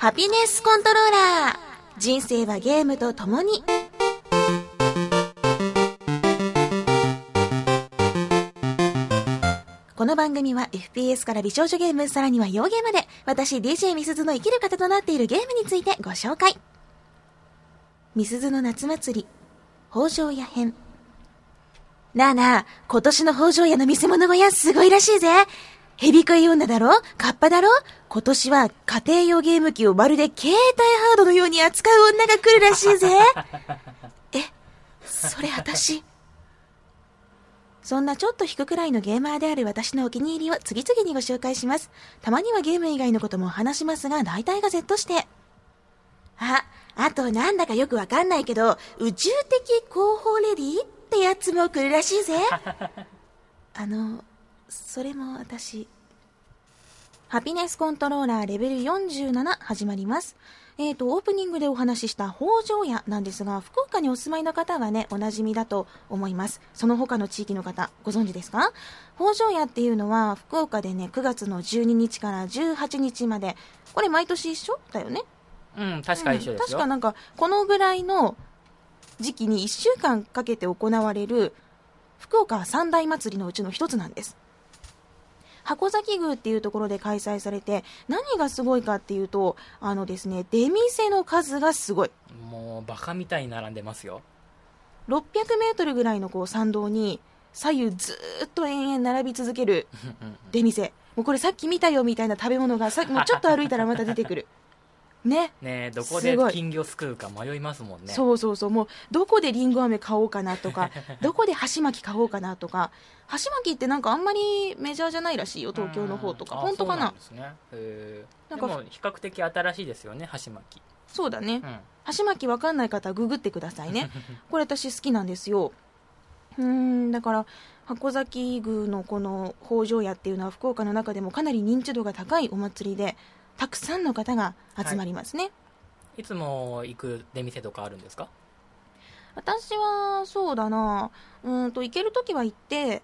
ハピネスコントローラー。人生はゲームと共に。この番組は FPS から美少女ゲームさらには洋ゲーまで私 DJ みすずの生きる方となっているゲームについてご紹介。みすずの夏祭り北条屋編なあなあ、今年の北条屋の見せ物小屋すごいらしいぜ。ヘビ食い女だろ？カッパだろ？今年は家庭用ゲーム機をまるで携帯ハードのように扱う女が来るらしいぜ。え、それ私？そんなちょっと引くくらいのゲーマーである私のお気に入りを次々にご紹介します。たまにはゲーム以外のことも話しますが、大体が Z して。あ、あとなんだかよくわかんないけど、宇宙的広報レディってやつも来るらしいぜ。あの、それも私。ハピネスコントローラーレベル47始まります。えーと、オープニングでお話しした北条屋なんですが、福岡にお住まいの方はね、おなじみだと思います。その他の地域の方、ご存知ですか？北条屋っていうのは、福岡でね、9月の12日から18日まで、これ毎年一緒だよね？うん、確か一緒ですよ。確かなんかこのぐらいの時期に1週間かけて行われる福岡三大祭りのうちの一つなんです箱崎宮っていうところで開催されて何がすごいかっていうとあのですね出店の数がすごい。もう、バカみたいに並んでますよ。600メートルぐらいのこう参道に左右ずーっと延々並び続ける出店。もうこれさっき見たよみたいな食べ物がさもうちょっと歩いたらまた出てくるね。ねえどこで金魚すくうか迷いますもんね。そうそうそう。もうどこでりんご飴買おうかなとか どこで箸巻き買おうかなとか箸巻きってなんかあんまりメジャーじゃないらしいよ東京の方とか。うん。本当かな？あそうなんですね。なんかでも、比較的新しいですよね、箸巻き。そうだね。うん。箸巻きわかんない方はググってくださいね。これ私好きなんですよ。うーんだから箱崎宮のこの北条屋っていうのは福岡の中でもかなり認知度が高いお祭りでたくさんの方が集まりますね、いつも行く出店とかあるんですか？私はそうだな。うーんと行ける時は行って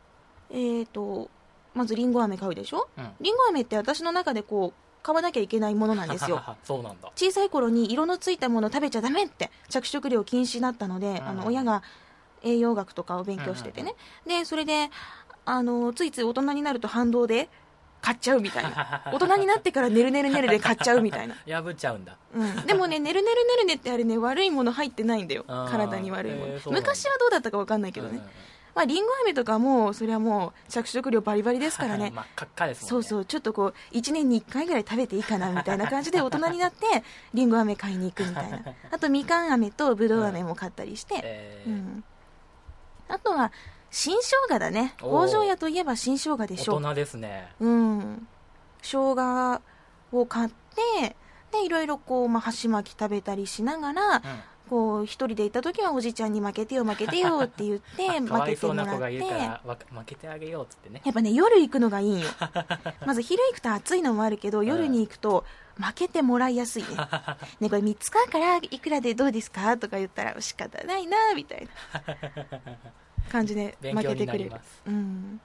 えーとまずりんご飴買うでしょ？うん。りんご飴って私の中でこう買わなきゃいけないものなんですよ。そうなんだ。小さい頃に色のついたもの食べちゃダメって着色料禁止だったので、うん。あの親が栄養学とかを勉強しててね、でそれであのついつい大人になると反動で買っちゃうみたいな。大人になってからねるねるねるで買っちゃうみたいな、破っちゃうんだ。うん、でもねねるねるねるねってあれね悪いもの入ってないんだよ。体に悪いもの、へー昔はどうだったか分かんないけどね、まありんご飴とかもそれはもう着色料バリバリですからね。真っ赤っかですもんね。そうそう。ちょっとこう1年に1回ぐらい食べていいかなみたいな感じで大人になってりんご飴買いに行くみたいな。あとみかん飴とぶどう飴も買ったりして、えー。うん、あとは新生姜だね。北条屋といえば新生姜でしょ大人ですね。うん。生姜を買ってでいろいろこう、まあ、箸巻き食べたりしながらうん。こう一人で行った時はおじちゃんに負けてよ負けてよって言って か負けてもらって。負けてあげようっつってね。やっぱね夜行くのがいい。ん よまず昼行くと暑いのもあるけど夜に行くと負けてもらいやすい。ねねこれ3つ買うからいくらでどうですか？とか言ったら仕方ないなみたいな感じで負けてくれる。うん。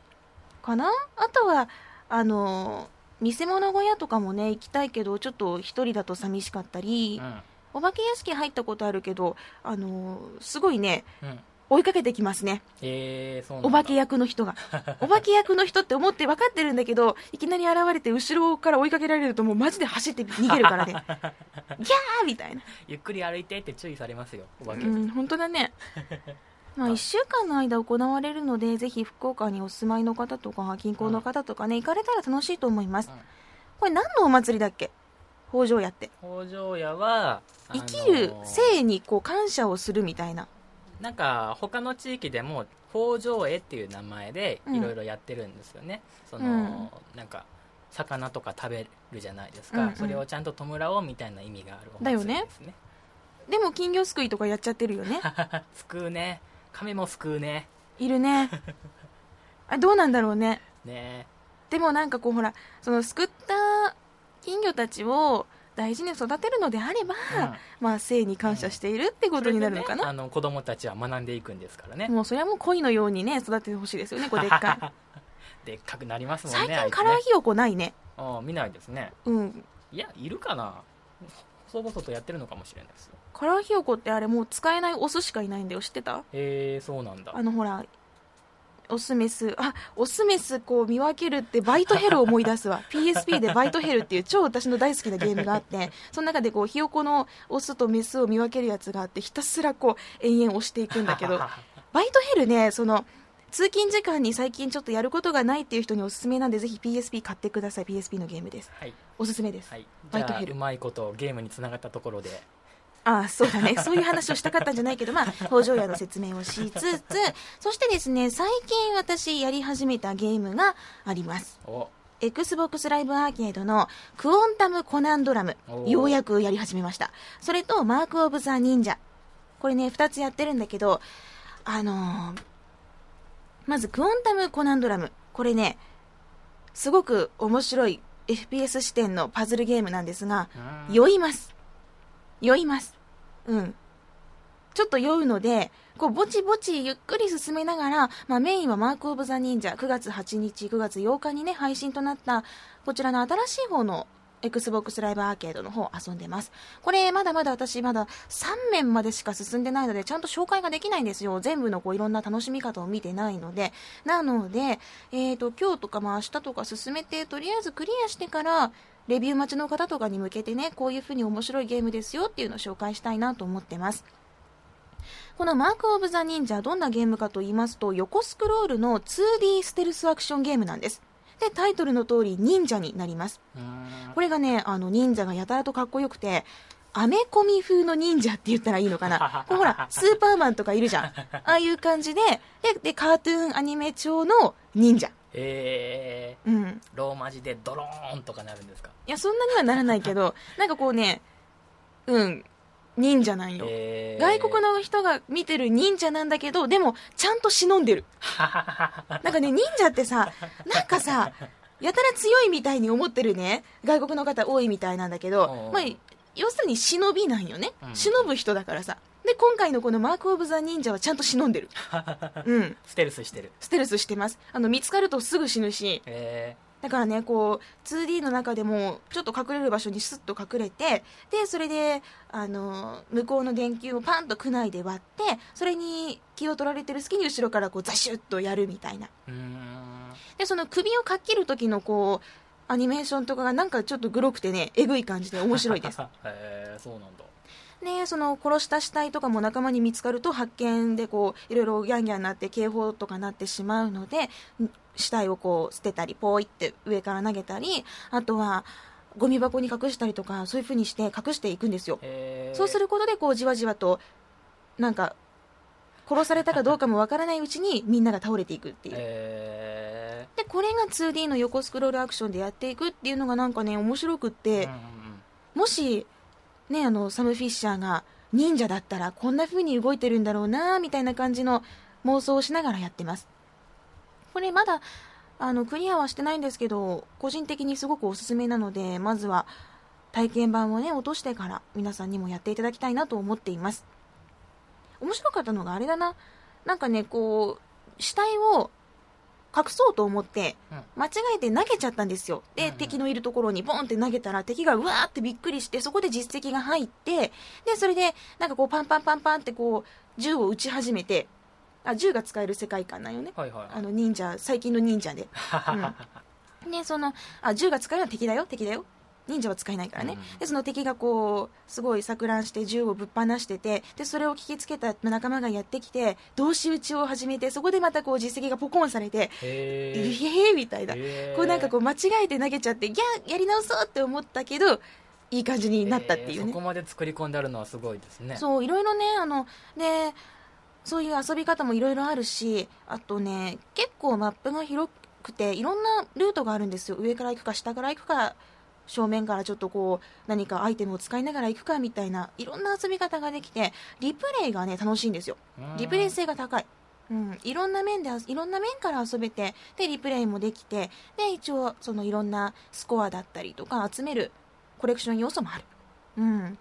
かな？あとはあの見せ物小屋とかもね行きたいけどちょっと一人だと寂しかったり、うん。お化け屋敷入ったことあるけどあのすごいねうん。追いかけてきますね。えー、お化け役の人が。お化け役の人って思って分かってるんだけどいきなり現れて後ろから追いかけられるともうマジで走って逃げるからね。ギャーみたいな。ゆっくり歩いてって注意されますよお化け、うん本当だねまあ1週間の間行われるのでぜひ福岡にお住まいの方とか近郊の方とかね行かれたら楽しいと思います。うんこれ何のお祭りだっけ？北条屋って。北条屋は生きる生にこう感謝をするみたいな。なんか他の地域でも北条絵っていう名前でうん。いろいろやってるんですよね、その、うん。なんか魚とか食べるじゃないですか、うんうん。それをちゃんと弔おうみたいな意味があるお祭りですね。でも金魚すくいとかやっちゃってるよね。すくうね亀もすくうね。いるね。あどうなんだろうね。ねでもなんかこうほらそのすくった金魚たちを大事に育てるのであれば、うん。まあ生に感謝しているってことになるのかな、ねあの子供たちは学んでいくんですからね。もうそれはもう鯉のようにね育ててほしいですよねこう でっかい。でっかくなりますもん最ねあいつね。近カラーひよこないね。ああ見ないですね。うん。いやいるかな。細々とやってるのかもしれないですよカラーひよこってあれもう使えないオスしかいないんだよ。知ってた？へえそうなんだ。あのほらオスメスあオスメスこう見分けるってバイトヘルを思い出すわ。PSP でバイトヘルっていう超私の大好きなゲームがあってその中でこうひよこのオスとメスを見分けるやつがあってひたすらこう延々押していくんだけど バイトヘルねその通勤時間に最近ちょっとやることがないっていう人におすすめなんでぜひ PSP 買ってください。PSP のゲームです。はい、おすすめです、はい、バイトヘル。うまいことゲームにつながったところでああそうだね。そういう話をしたかったんじゃないけどまあ北条屋の説明をしつつそしてですね最近私やり始めたゲームがあります。お。Xbox ライブアーケードのクオンタムコナンドラムようやくやり始めました。それとマーク・オブ・ザ・忍者。これね2つやってるんだけどあのーまずクオンタムコナンドラム。これねすごく面白い FPS 視点のパズルゲームなんですがうん。酔います酔います。うん。ちょっと酔うのでこうぼちぼちゆっくり進めながら、まあ、メインはマーク・オブ・ザ・忍者9月8日9月8日にね配信となったこちらの新しい方の XBOX ライブアーケードの方遊んでます。これまだまだ私まだ3面までしか進んでないのでちゃんと紹介ができないんですよ。全部のこういろんな楽しみ方を見てないので。なので、えー、と今日とかまあ明日とか進めてとりあえずクリアしてからレビュー待ちの方とかに向けてねこういう風に面白いゲームですよっていうのを紹介したいなと思ってます。このマーク・オブ・ザ・忍者どんなゲームかと言いますと横スクロールの 2D ステルスアクションゲームなんです。でタイトルの通り忍者になります。うん。これがねあの忍者がやたらとかっこよくてアメコミ風の忍者って言ったらいいのかな。こうほらスーパーマンとかいるじゃん。ああいう感じでででカートゥーンアニメ調の忍者。えうん。ー、ローマ字でドローンとかなるんですか？いやそんなにはならないけど なんかこうねうん忍者なんよ、えー、外国の人が見てる忍者なんだけどでもちゃんと忍んでる。なんかね忍者ってさなんかさやたら強いみたいに思ってるね。外国の方多いみたいなんだけおどう、まあ、要するに忍びなんよね、うん。忍ぶ人だからさ。で今回のこのマーク・オブ・ザ・忍者はちゃんと忍んでる。うん。ステルスしてる。ステルスしてます。あの見つかるとすぐ死ぬし。えだからねこう 2D の中でもちょっと隠れる場所にスッと隠れてでそれであの向こうの電球をパンと区内で割ってそれに気を取られてる隙に後ろからこうザシュッとやるみたいな。でその首をかっきる時のこうアニメーションとかがなんかちょっとグロくてねえぐい感じで面白いです。へえそうなんだ。ねその殺した死体とかも仲間に見つかると発見でこういろいろギャンギャンなって警報とかなってしまうのでん死体をこう捨てたりポイって上から投げたりあとはゴミ箱に隠したりとかそういう風にして隠していくんですよ。そうすることでこうじわじわとなんか殺されたかどうかもわからないうちにみんなが倒れていくっていう。へでこれが 2D の横スクロールアクションでやっていくっていうのがなんかね面白くって、もし、ね、あのサム・フィッシャーが忍者だったらこんな風に動いてるんだろうなみたいな感じの妄想をしながらやってますこれまだあのクリアはしてないんですけど個人的にすごくおすすめなのでまずは体験版をね落としてから皆さんにもやっていただきたいなと思っています。面白かったのがあれだな。なんかねこう死体を隠そうと思ってうん。間違えて投げちゃったんですよ。で、うんうん。敵のいるところにボンって投げたら敵がうわーってびっくりしてそこで実績が入ってでそれでなんかこうパンパンパンパンってこう銃を撃ち始めてあ銃が使える世界観なんよね。はいはい。あの忍者最近の忍者で。でそのあ銃が使えるのは敵だよ。敵だよ。忍者は使えないからね、うん。でその敵がこうすごい錯乱して銃をぶっ放しててでそれを聞きつけた仲間がやってきて同士討ちを始めてそこでまたこう実績がポコンされてへイー。エーイみたいな。こうなんかこう間違えて投げちゃってギャーやり直そうって思ったけどいい感じになったっていうね。へー。そこまで作り込んであるのはすごいですね。そういろいろねあのでそういう遊び方もいろいろあるしあとね結構マップが広くていろんなルートがあるんですよ。上から行くか下から行くか正面からちょっとこう何かアイテムを使いながら行くかみたいないろんな遊び方ができてリプレイがね楽しいんですよ。うん。リプレイ性が高い、うん、いろんな面でいろんな面から遊べてでリプレイもできてで一応そのいろんなスコアだったりとか集めるコレクション要素もある、うん、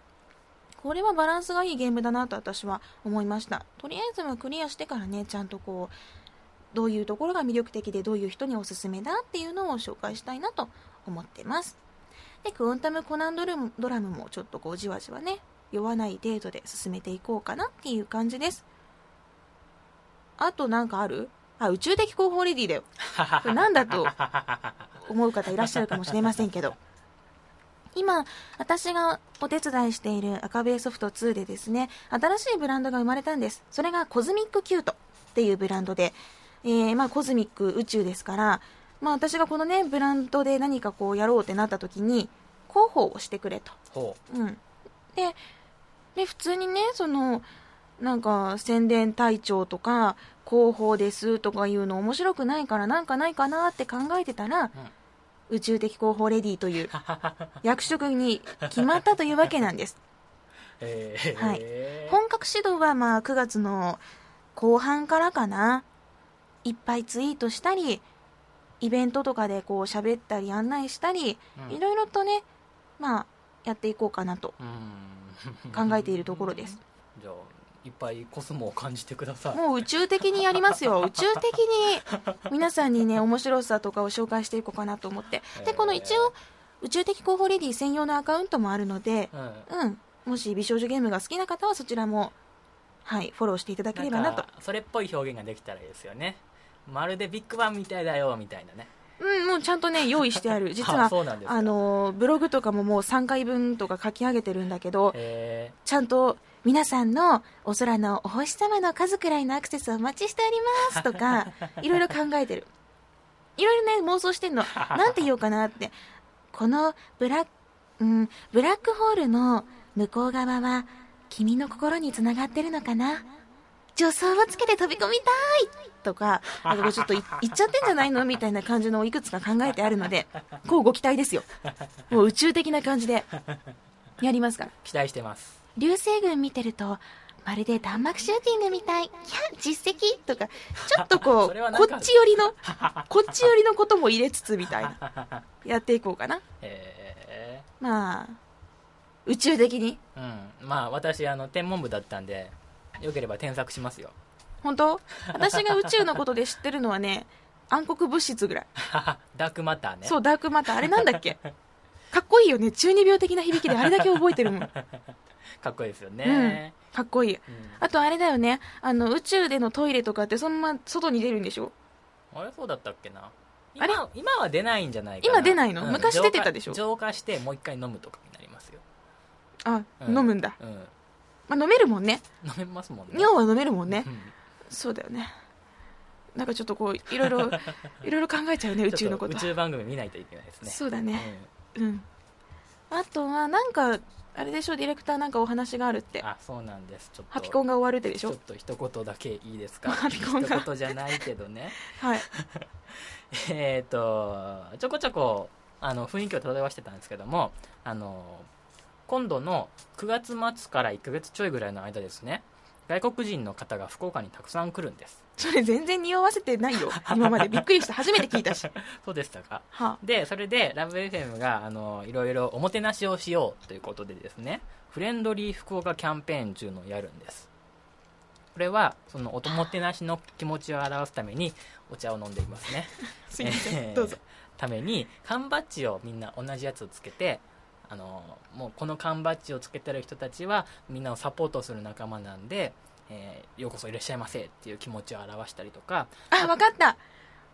これはバランスがいいゲームだなと私は思いました。とりあえずはクリアしてからねちゃんとこうどういうところが魅力的でどういう人におすすめだっていうのを紹介したいなと思ってます。でクオンタム・コナンドルドラムもちょっとこうじわじわね酔わない程度で進めていこうかなっていう感じです。あとなんかある？あ宇宙的広報レディだよ。これなんだと思う方いらっしゃるかもしれませんけど。今私がお手伝いしているあかべぇそふとつぅでですね新しいブランドが生まれたんです。それが Cosmic Cute っていうブランドで、えーまあ、コズミック宇宙ですから、まあ、私がこのねブランドで何かこうやろうってなった時に広報をしてくれと。ほう。ん、でで普通にねそのなんか宣伝隊長とか広報ですとかいうの面白くないからなんかないかなって考えてたら、宇宙的広報レディという役職に決まったというわけなんです。えはい。本格指導はまあ9月の後半からかな。いっぱいツイートしたりイベントとかでこう喋ったり案内したり、うん。いろいろとねまあやっていこうかなとうん。考えているところです。じゃあいっぱいコスモを感じてください。もう宇宙的にやりますよ。宇宙的に皆さんにね面白さとかを紹介していこうかなと思って。でこの一応宇宙的広報レディ専用のアカウントもあるのでうん。うん。もし美少女ゲームが好きな方はそちらもはいフォローしていただければなと。それっぽい表現ができたらいいですよね。まるでビッグバンみたいだよみたいなね。うんもうちゃんとね用意してある。実はあそうなんですか。あのブログとかももう3回分とか書き上げてるんだけどへちゃんと皆さんのお空のお星様の数くらいのアクセスをお待ちしておりますとか いろいろ考えてる。いろいろね妄想してんの。なんて言おうかなって。このブラ,、うん、ブラックホールの向こう側は君の心につながってるのかな？助走をつけて飛び込みたいとかちょっとい 言っちゃってんじゃないの？みたいな感じのをいくつか考えてあるのでこうご期待ですよ。もう宇宙的な感じでやりますから。期待してます流星群見てるとまるで弾幕シューティングみたい。いや実績？とかちょっとこ そうこっち寄りの こっち寄りのことも入れつつみたいな。やっていこうかな。へえまあ宇宙的に。うん。まあ私あの天文部だったんでよければ添削しますよ。本当？私が宇宙のことで知ってるのはね暗黒物質ぐらい、ダークマターね。そうダークマター。あれなんだっけ？かっこいいよね。中二病的な響きであれだけ覚えてるもんかっこいいですようん。ね、かっこいい。うん。あとあれだよね。あの宇宙でのトイレとかってそのまま外に出るんでしょ？あれそうだったっけな。あ今れ？今は出ないんじゃないかな。今出ないの？昔出てたでしょ？浄化浄化してもう一回飲むとかになりますよ、あ、う飲むんだ、うん、まあ、飲めるもんね。飲めますもんね。尿は飲めるもんね。うん。そうだよね。なんかちょっとこういろいろ いろいろ考えちゃうね宇宙のこと。宇宙番組見ないといけないですね。そうだね。うん。あとはなんかあれでしょディレクターなんかお話があるって。うんあそうなんです。ちょっと。ハピコンが終わるってでしょ？ちょっと一言だけいいですか？ハピコンが。一言じゃないけどね。はい。えっとちょこちょこあの雰囲気を漂わしてたんですけどもあの今度の9月末から1ヶ月ちょいぐらいの間ですね外国人の方が福岡にたくさん来るんですそれ全然匂わせてないよ。今まで。びっくりした。初めて聞いたし。そうでしたか？は。でそれでラブ f m があのいろいろおもてなしをしようということでですねフレンドリー福岡キャンペーンというのをやるんです。これはそのおもてなしの気持ちを表すためにお茶を飲んでいますね。あ すいません、えーどうぞ。ために缶バッジをみんな同じやつをつけてあのもうこの缶バッジをつけてる人たちはみんなをサポートする仲間なんで、えーようこそいらっしゃいませっていう気持ちを表したりとか。あわかった。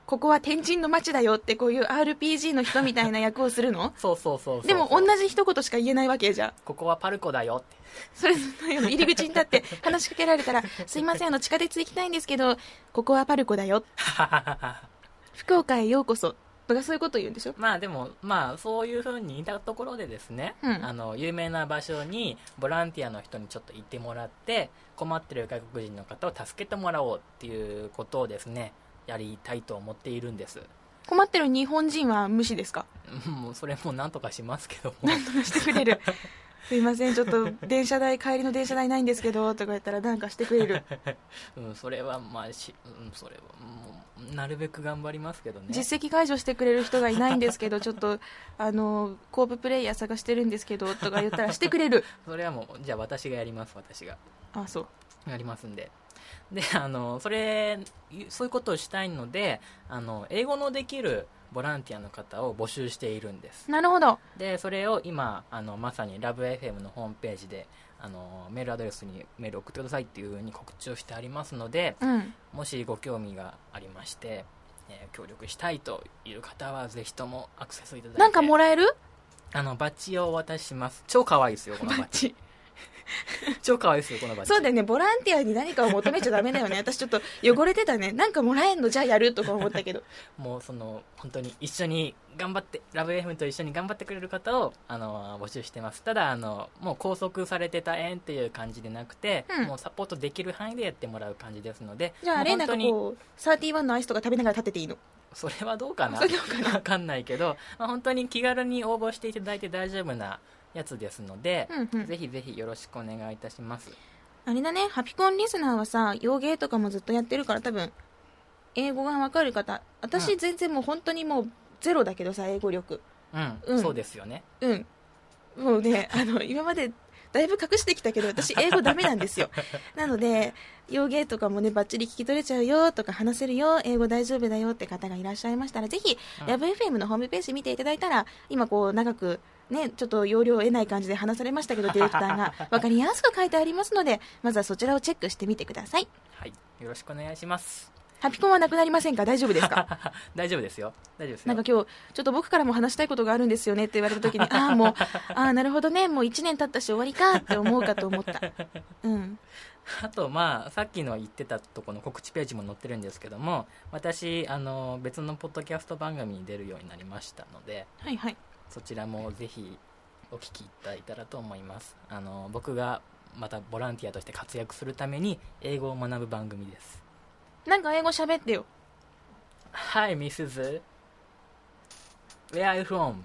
ここは天神の街だよってこういう RPG の人みたいな役をするの？そうそうそうでも同じ一言しか言えないわけじゃ。んここはパルコだよって。それの入り口に立って話しかけられたら「すいませんあの地下鉄行きたいんですけどここはパルコだよ。福岡へようこそ」とかそういうこと言うんでしょ？まあでもまあそういうふうに言ったところでですね、うん。あの有名な場所にボランティアの人にちょっと行ってもらって困ってる外国人の方を助けてもらおうっていうことをですねやりたいと思っているんです。困ってる日本人は無視ですか？もうそれもなんとかしますけども。なんとかしてくれる すいませんちょっと電車代帰りの電車代ないんですけどとか言ったらなんかしてくれる。うん、それはまあし、うん、それはもうなるべく頑張りますけどね。実績解除してくれる人がいないんですけど ちょっとあのコーププレイヤー探してるんですけどとか言ったらしてくれる。それはもうじゃあ私がやります私が。あそう。やりますんで。であのそれそういうことをしたいのであの英語のできるボランティアの方を募集しているんです。なるほど。でそれを今あのまさにラブ f m のホームページであのメールアドレスにメールを送ってくださいっていうふうに告知をしてありますのでうん。もしご興味がありまして、えー協力したいという方はぜひともアクセスいただいて。なんかもらえる？あのバッジをお渡しします。超可愛いですよこのバッジ 超可愛いですよこのバッジそうだよね。ボランティアに何かを求めちゃダメだよね。私ちょっと汚れてたね。なんかもらえんの？じゃあやるとか思ったけど。もうその本当に一緒に頑張ってラブ f m と一緒に頑張ってくれる方をあの募集してます。ただあのもう拘束されてた縁っていう感じでなくて、うん。もうサポートできる範囲でやってもらう感じですのでじゃああれなんかこうサーティワンのアイスとか食べながら立てていいの？それはどうかな？それどうかな？わかんないけど、まあ、本当に気軽に応募していただいて大丈夫なやつですので、うんうん。ぜひぜひよろしくお願いいたします。あれだねハピコンリスナーはさ洋芸とかもずっとやってるから多分英語がわかる方。私うん。全然もう本当にもうゼロだけどさ英語力。うん、うん。そうですよね。うん。もうねあの今までだいぶ隠してきたけど私英語ダメなんですよ。なので洋芸とかもねバッチリ聞き取れちゃうよとか話せるよ英語大丈夫だよって方がいらっしゃいましたらぜひ、うん。ラブ f m のホームページ見ていただいたら今こう長くねちょっと容量を得ない感じで話されましたけどディレクターが。分かりやすく書いてありますのでまずはそちらをチェックしてみてください。はい。よろしくお願いします。ハピコンはなくなりませんか？大丈夫ですか？大丈夫ですよ。大丈夫ですよ。なんか今日ちょっと僕からも話したいことがあるんですよねって言われた時に ああもうああなるほどね。もう1年経ったし終わりかって思うかと思った。うん。あとまあさっきの言ってたとこの告知ページも載ってるんですけども私あの別のポッドキャスト番組に出るようになりましたのではいはいそちらもぜひお聞きいただいたらと思いますあの僕がまたボランティアとして活躍するために英語を学ぶ番組ですなんか英語喋ってよ Hi Mrs. Where are you from?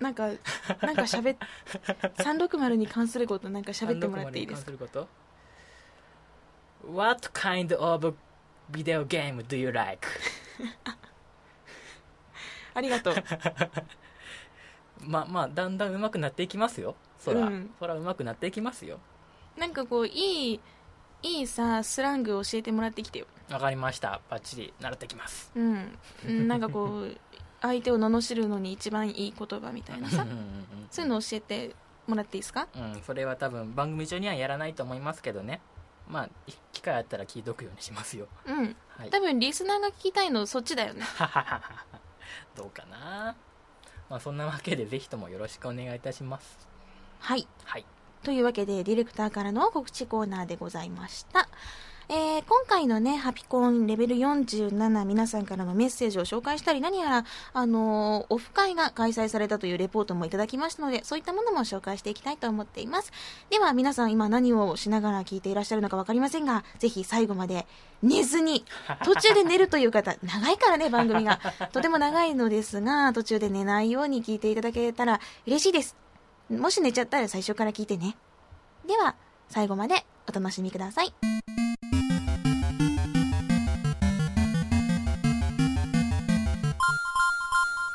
なんかなんか喋っ 360に関することなんか喋ってもらっていいですか？すること？What kind of video game do you like? ありがとう。まあまあだんだん上手くなっていきますよ。そら、うん。そら上手くなっていきますよ。なんかこういいいいさスラングを教えてもらってきてよ。わかりました。バッチリ習ってきます。うん。うんなんかこう 相手を罵るのに一番いい言葉みたいなさ。うんうんそういうの教えてもらっていいですか？うんうんそれは多分番組中にはやらないと思いますけどね。まあい機会あったら聞いとくようにしますよ。うん。はい。多分リスナーが聞きたいのそっちだよね どうかな。まあそんなわけでぜひともよろしくお願いいたします。はい。はい。というわけでディレクターからの告知コーナーでございました、えー今回のねハピコンレベル47皆さんからのメッセージを紹介したり何やら、あのーオフ会が開催されたというレポートもいただきましたのでそういったものも紹介していきたいと思っています。では皆さん今何をしながら聞いていらっしゃるのか分かりませんがぜひ最後まで寝ずに途中で寝るという方 長いからね番組が。とても長いのですが途中で寝ないように聞いていただけたら嬉しいです。もし寝ちゃったら最初から聞いてね。では最後までお楽しみください。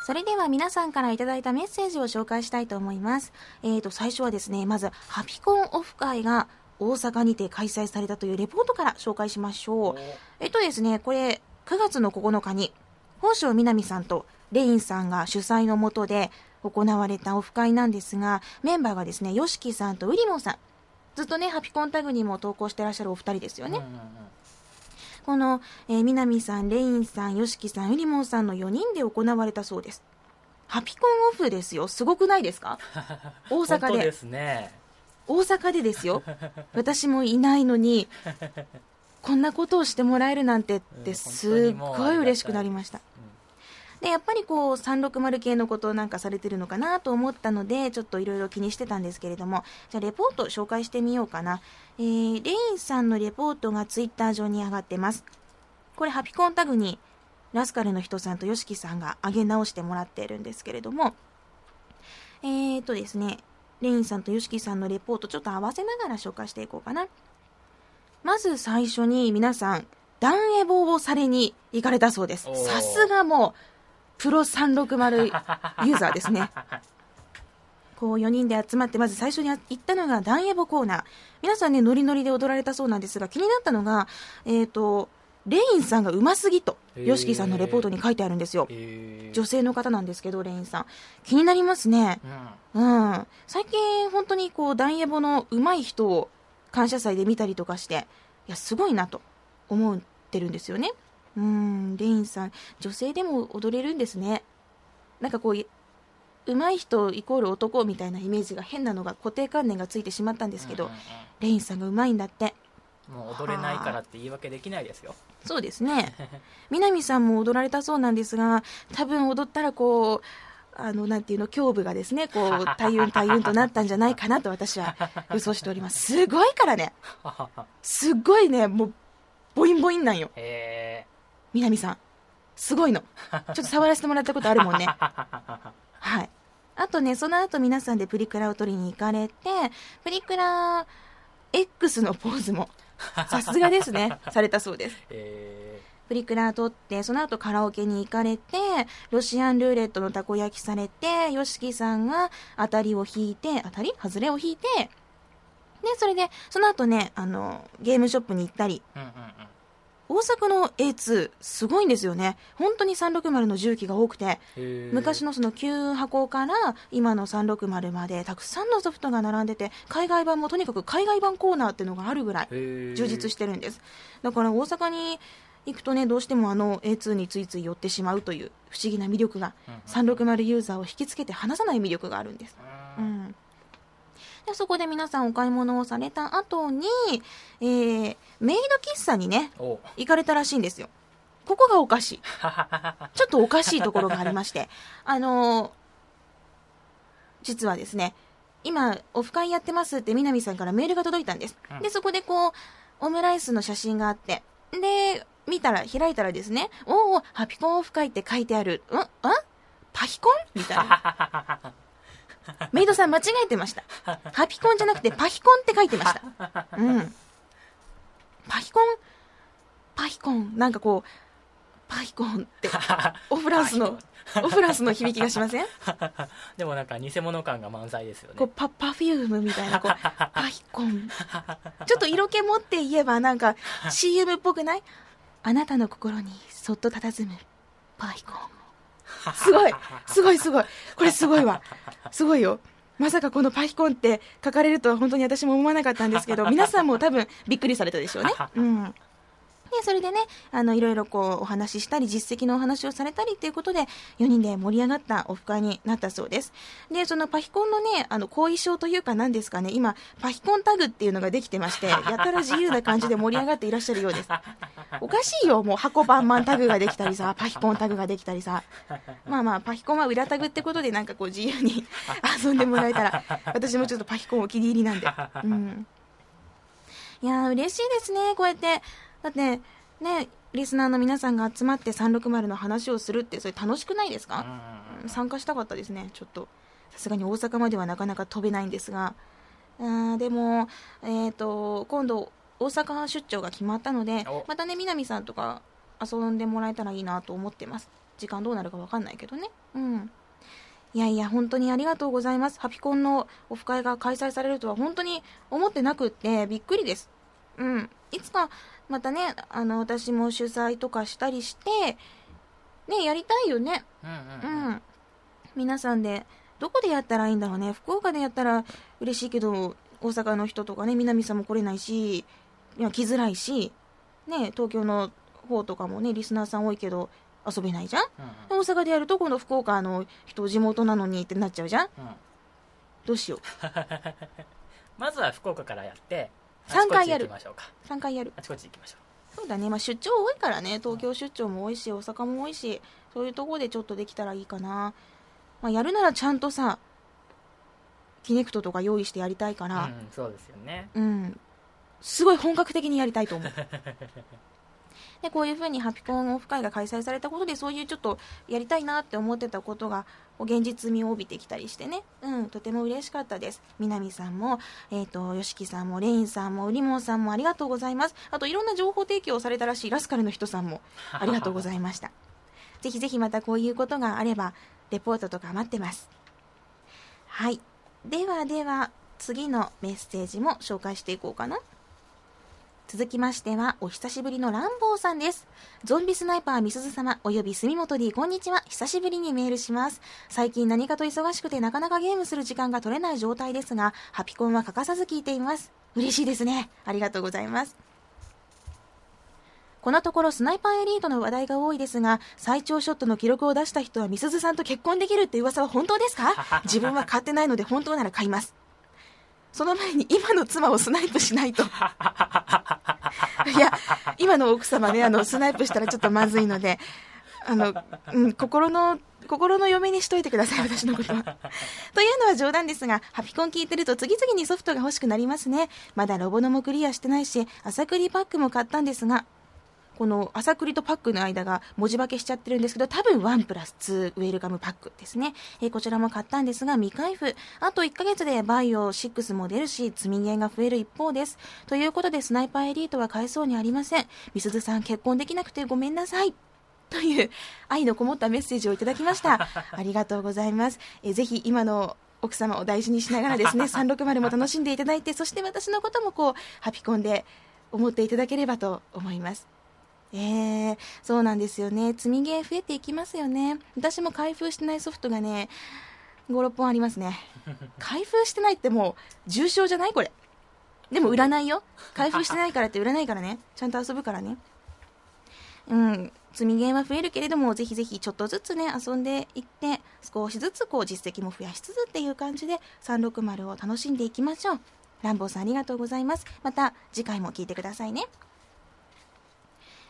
それでは皆さんからいただいたメッセージを紹介したいと思います。えーと、最初はですね、まず、ハピコンオフ会が大阪にて開催されたというレポートから紹介しましょう。えっとですね、これ、9月の9日に、本庄みなみさんとレインさんが主催のもとで行われたオフ会なんですが、メンバーがですね、ヨシキさんとウリモンさん。ずっとね、ハピコンタグにも投稿してらっしゃるお二人ですよね。うんうんうんこの、えー、南さん、レインさん、ヨシキさん、ウリモンさんの4人で行われたそうです。ハピコンオフですよ。すごくないですか？大阪でですね大阪でですよ。私もいないのに、こんなことをしてもらえるなんてってうんすっごい嬉しくなりました。で、やっぱりこう、360系のことをなんかされてるのかなと思ったので、ちょっといろいろ気にしてたんですけれども、じゃあレポート紹介してみようかな。えー、レインさんのレポートがツイッター上に上がってます。これハピコンタグに、ラスカルの人さんとヨシキさんが上げ直してもらってるんですけれども、えーとですね、レインさんとヨシキさんのレポートちょっと合わせながら紹介していこうかな。まず最初に皆さん、ダンエボをされに行かれたそうですさすがもう、プロ360ユーザーですね。こう4人で集まってまず最初に行ったのがダンエボコーナー。皆さんねノリノリで踊られたそうなんですが気になったのがえっ、とレインさんがうますぎと YOSHIKI さんのレポートに書いてあるんですよ。えー。女性の方なんですけどレインさん。気になりますね。うん。うん。最近本当にこうダンエボの上手い人を感謝祭で見たりとかしていやすごいなと思ってるんですよねうんレインさん。女性でも踊れるんですね。なんかこうい上手い人イコール男みたいなイメージが変なのが固定観念がついてしまったんですけど、うんうんレインさんが上手いんだって。うんもう踊れないからって言い訳できないですよ。そうですね。南さんも踊られたそうなんですが多分踊ったらこうあのなんていうの胸部がですねこう大運大運となったんじゃないかなと私は予想しております。すごいからね。すっごいねもうボインボインなんよ。へ南さん。すごいの。ちょっと触らせてもらったことあるもんね。はい。あとねその後皆さんでプリクラを撮りに行かれてプリクラ X のポーズも さすがですね。されたそうです。えプリクラ撮ってその後カラオケに行かれてロシアンルーレットのたこ焼きされて YOSHIKI さんが当たりを引いて当たり？外れを引いてでそれでその後ねあのゲームショップに行ったり。ーうんうんうん大阪の A2 すごいんですよね。本当に360の重機が多くて昔のその旧箱から今の360までたくさんのソフトが並んでて海外版もとにかく海外版コーナーっていうのがあるぐらい充実してるんです。だから大阪に行くとねどうしてもあの A2 についつい寄ってしまうという不思議な魅力がうんうん。360ユーザーを引きつけて離さない魅力があるんです、ううんん、でそこで皆さんお買い物をされた後に、えーメイド喫茶にねお。行かれたらしいんですよ。ここがおかしい。ちょっとおかしいところがありまして。あのー実はですね今オフ会やってますって南さんからメールが届いたんです、うん。でそこでこうオムライスの写真があって。で見たら開いたらですねおおハピコンオフ会って書いてある。ん？ん？パヒコン？みたいな メイドさん間違えてました。ハピコンじゃなくてパヒコンって書いてました。うん。パヒコン？パヒコン？なんかこうパヒコンってオフランスのオフランスの響きがしません？でもなんか偽物感が満載ですよね。こうパパフュームみたいなこうパヒコン。ちょっと色気持って言えばなんか CM っぽくない？あなたの心にそっと佇むパヒコンすごいすごいすごい。これすごいわ。すごいよ。まさかこのパヒコンって書かれるとは本当に私も思わなかったんですけど皆さんも多分びっくりされたでしょうね。うん。でそれでねあのいろいろこうお話ししたり実績のお話をされたりっていうことで4人で盛り上がったオフ会になったそうです。でそのパヒコンのねあの後遺症というか何ですかね今パヒコンタグっていうのができてましてやたら自由な感じで盛り上がっていらっしゃるようです。おかしいよもう箱バンマンタグができたりさパヒコンタグができたりさ。まあまあパヒコンは裏タグってことでなんかこう自由に 遊んでもらえたら私もちょっとパヒコンお気に入りなんで。うん。いやー嬉しいですねこうやってだってねリスナーの皆さんが集まって360の話をするってそれ楽しくないですか、うん参加したかったですね。ちょっと。さすがに大阪まではなかなか飛べないんですが。あーでも、えー、と今度大阪出張が決まったのでお。またね南さんとか遊んでもらえたらいいなと思ってます。時間どうなるか分かんないけどね。うん。いやいや本当にありがとうございます。ハピコンのオフ会が開催されるとは本当に思ってなくってびっくりですうん。いつかまたねあの私も主催とかしたりしてねやりたいよね。うんううん。うん。ん皆さんでどこでやったらいいんだろうね。福岡でやったら嬉しいけど大阪の人とかね南さんも来れないしいや来づらいしね東京の方とかもねリスナーさん多いけど遊べないじゃん。うん大阪でやると今度福岡の人地元なのにってなっちゃうじゃんうん。うん。どうしよう。まずは福岡からやって三回やる。あちこち行きましょうか。3回やる。あちこち行きましょそうだね、まあ、出張多いからね。東京出張も多いし大阪も多いしそういうところでちょっとできたらいいかな、まあ、やるならちゃんとさキネクトとか用意してやりたいかう、ら、うん、そうですよね。うん、すごい本格的にやりたいと思う。でこういうふうにハピコンオフ会が開催されたことでそういうちょっとやりたいなって思ってたことがこう現実味を帯びてきたりしてね、うん、とても嬉しかったです。南さんも、えー、と YOSHIKI さんもレインさんもウリモンさんもありがとうございます。あといろんな情報提供をされたらしい。ラスカルの人さんもありがとうございました。ぜひぜひまたこういうことがあればレポートとか待ってます。はい。ではでは次のメッセージも紹介していこうかな。続きましては、お久しぶりのランボーさんです。ゾンビスナイパーみすず様、および住本 D、こんにちは。久しぶりにメールします。最近何かと忙しくてなかなかゲームする時間が取れない状態ですが、ハピコンは欠かさず聞いています。嬉しいですね。ありがとうございます。このところスナイパーエリートの話題が多いですが、最長ショットの記録を出した人はみすずさんと結婚できるって噂は本当ですか？自分は買ってないので本当なら買います。その前に今の妻をスナイプしないと。いや、今の奥様ね、あの、スナイプしたらちょっとまずいので、あの、うん、心の、心の嫁にしといてください、私のことは。というのは冗談ですが、ハピコン聞いてると次々にソフトが欲しくなりますね。まだロボノもクリアしてないし、アサクリパックも買ったんですが、このアサクリとパックの間が文字化けしちゃってるんですけど、多分1プラス2ウェルカムパックですね。えーこちらも買ったんですが、未開封。あと1ヶ月でバイオ6も出るし、積みゲーが増える一方です。ということで、スナイパーエリートは買えそうにありません。みすずさん、結婚できなくてごめんなさい。という愛のこもったメッセージをいただきました。ありがとうございます。えーぜひ今の奥様を大事にしながらですね、360も楽しんでいただいて、そして私のこともこう、ハピコンで思っていただければと思います。えー、そうなんですよね。積みゲー増えていきますよね。私も開封してないソフトがね、5、6本ありますね。開封してないってもう、重症じゃないこれ。でも売らないよ。開封してないからって売らないからね。ちゃんと遊ぶからね。うん、積みゲーは増えるけれども、ぜひぜひちょっとずつね、遊んでいって、少しずつこう実績も増やしつつっていう感じで、360を楽しんでいきましょう。ランボーさんありがとうございます。また次回も聞いてくださいね。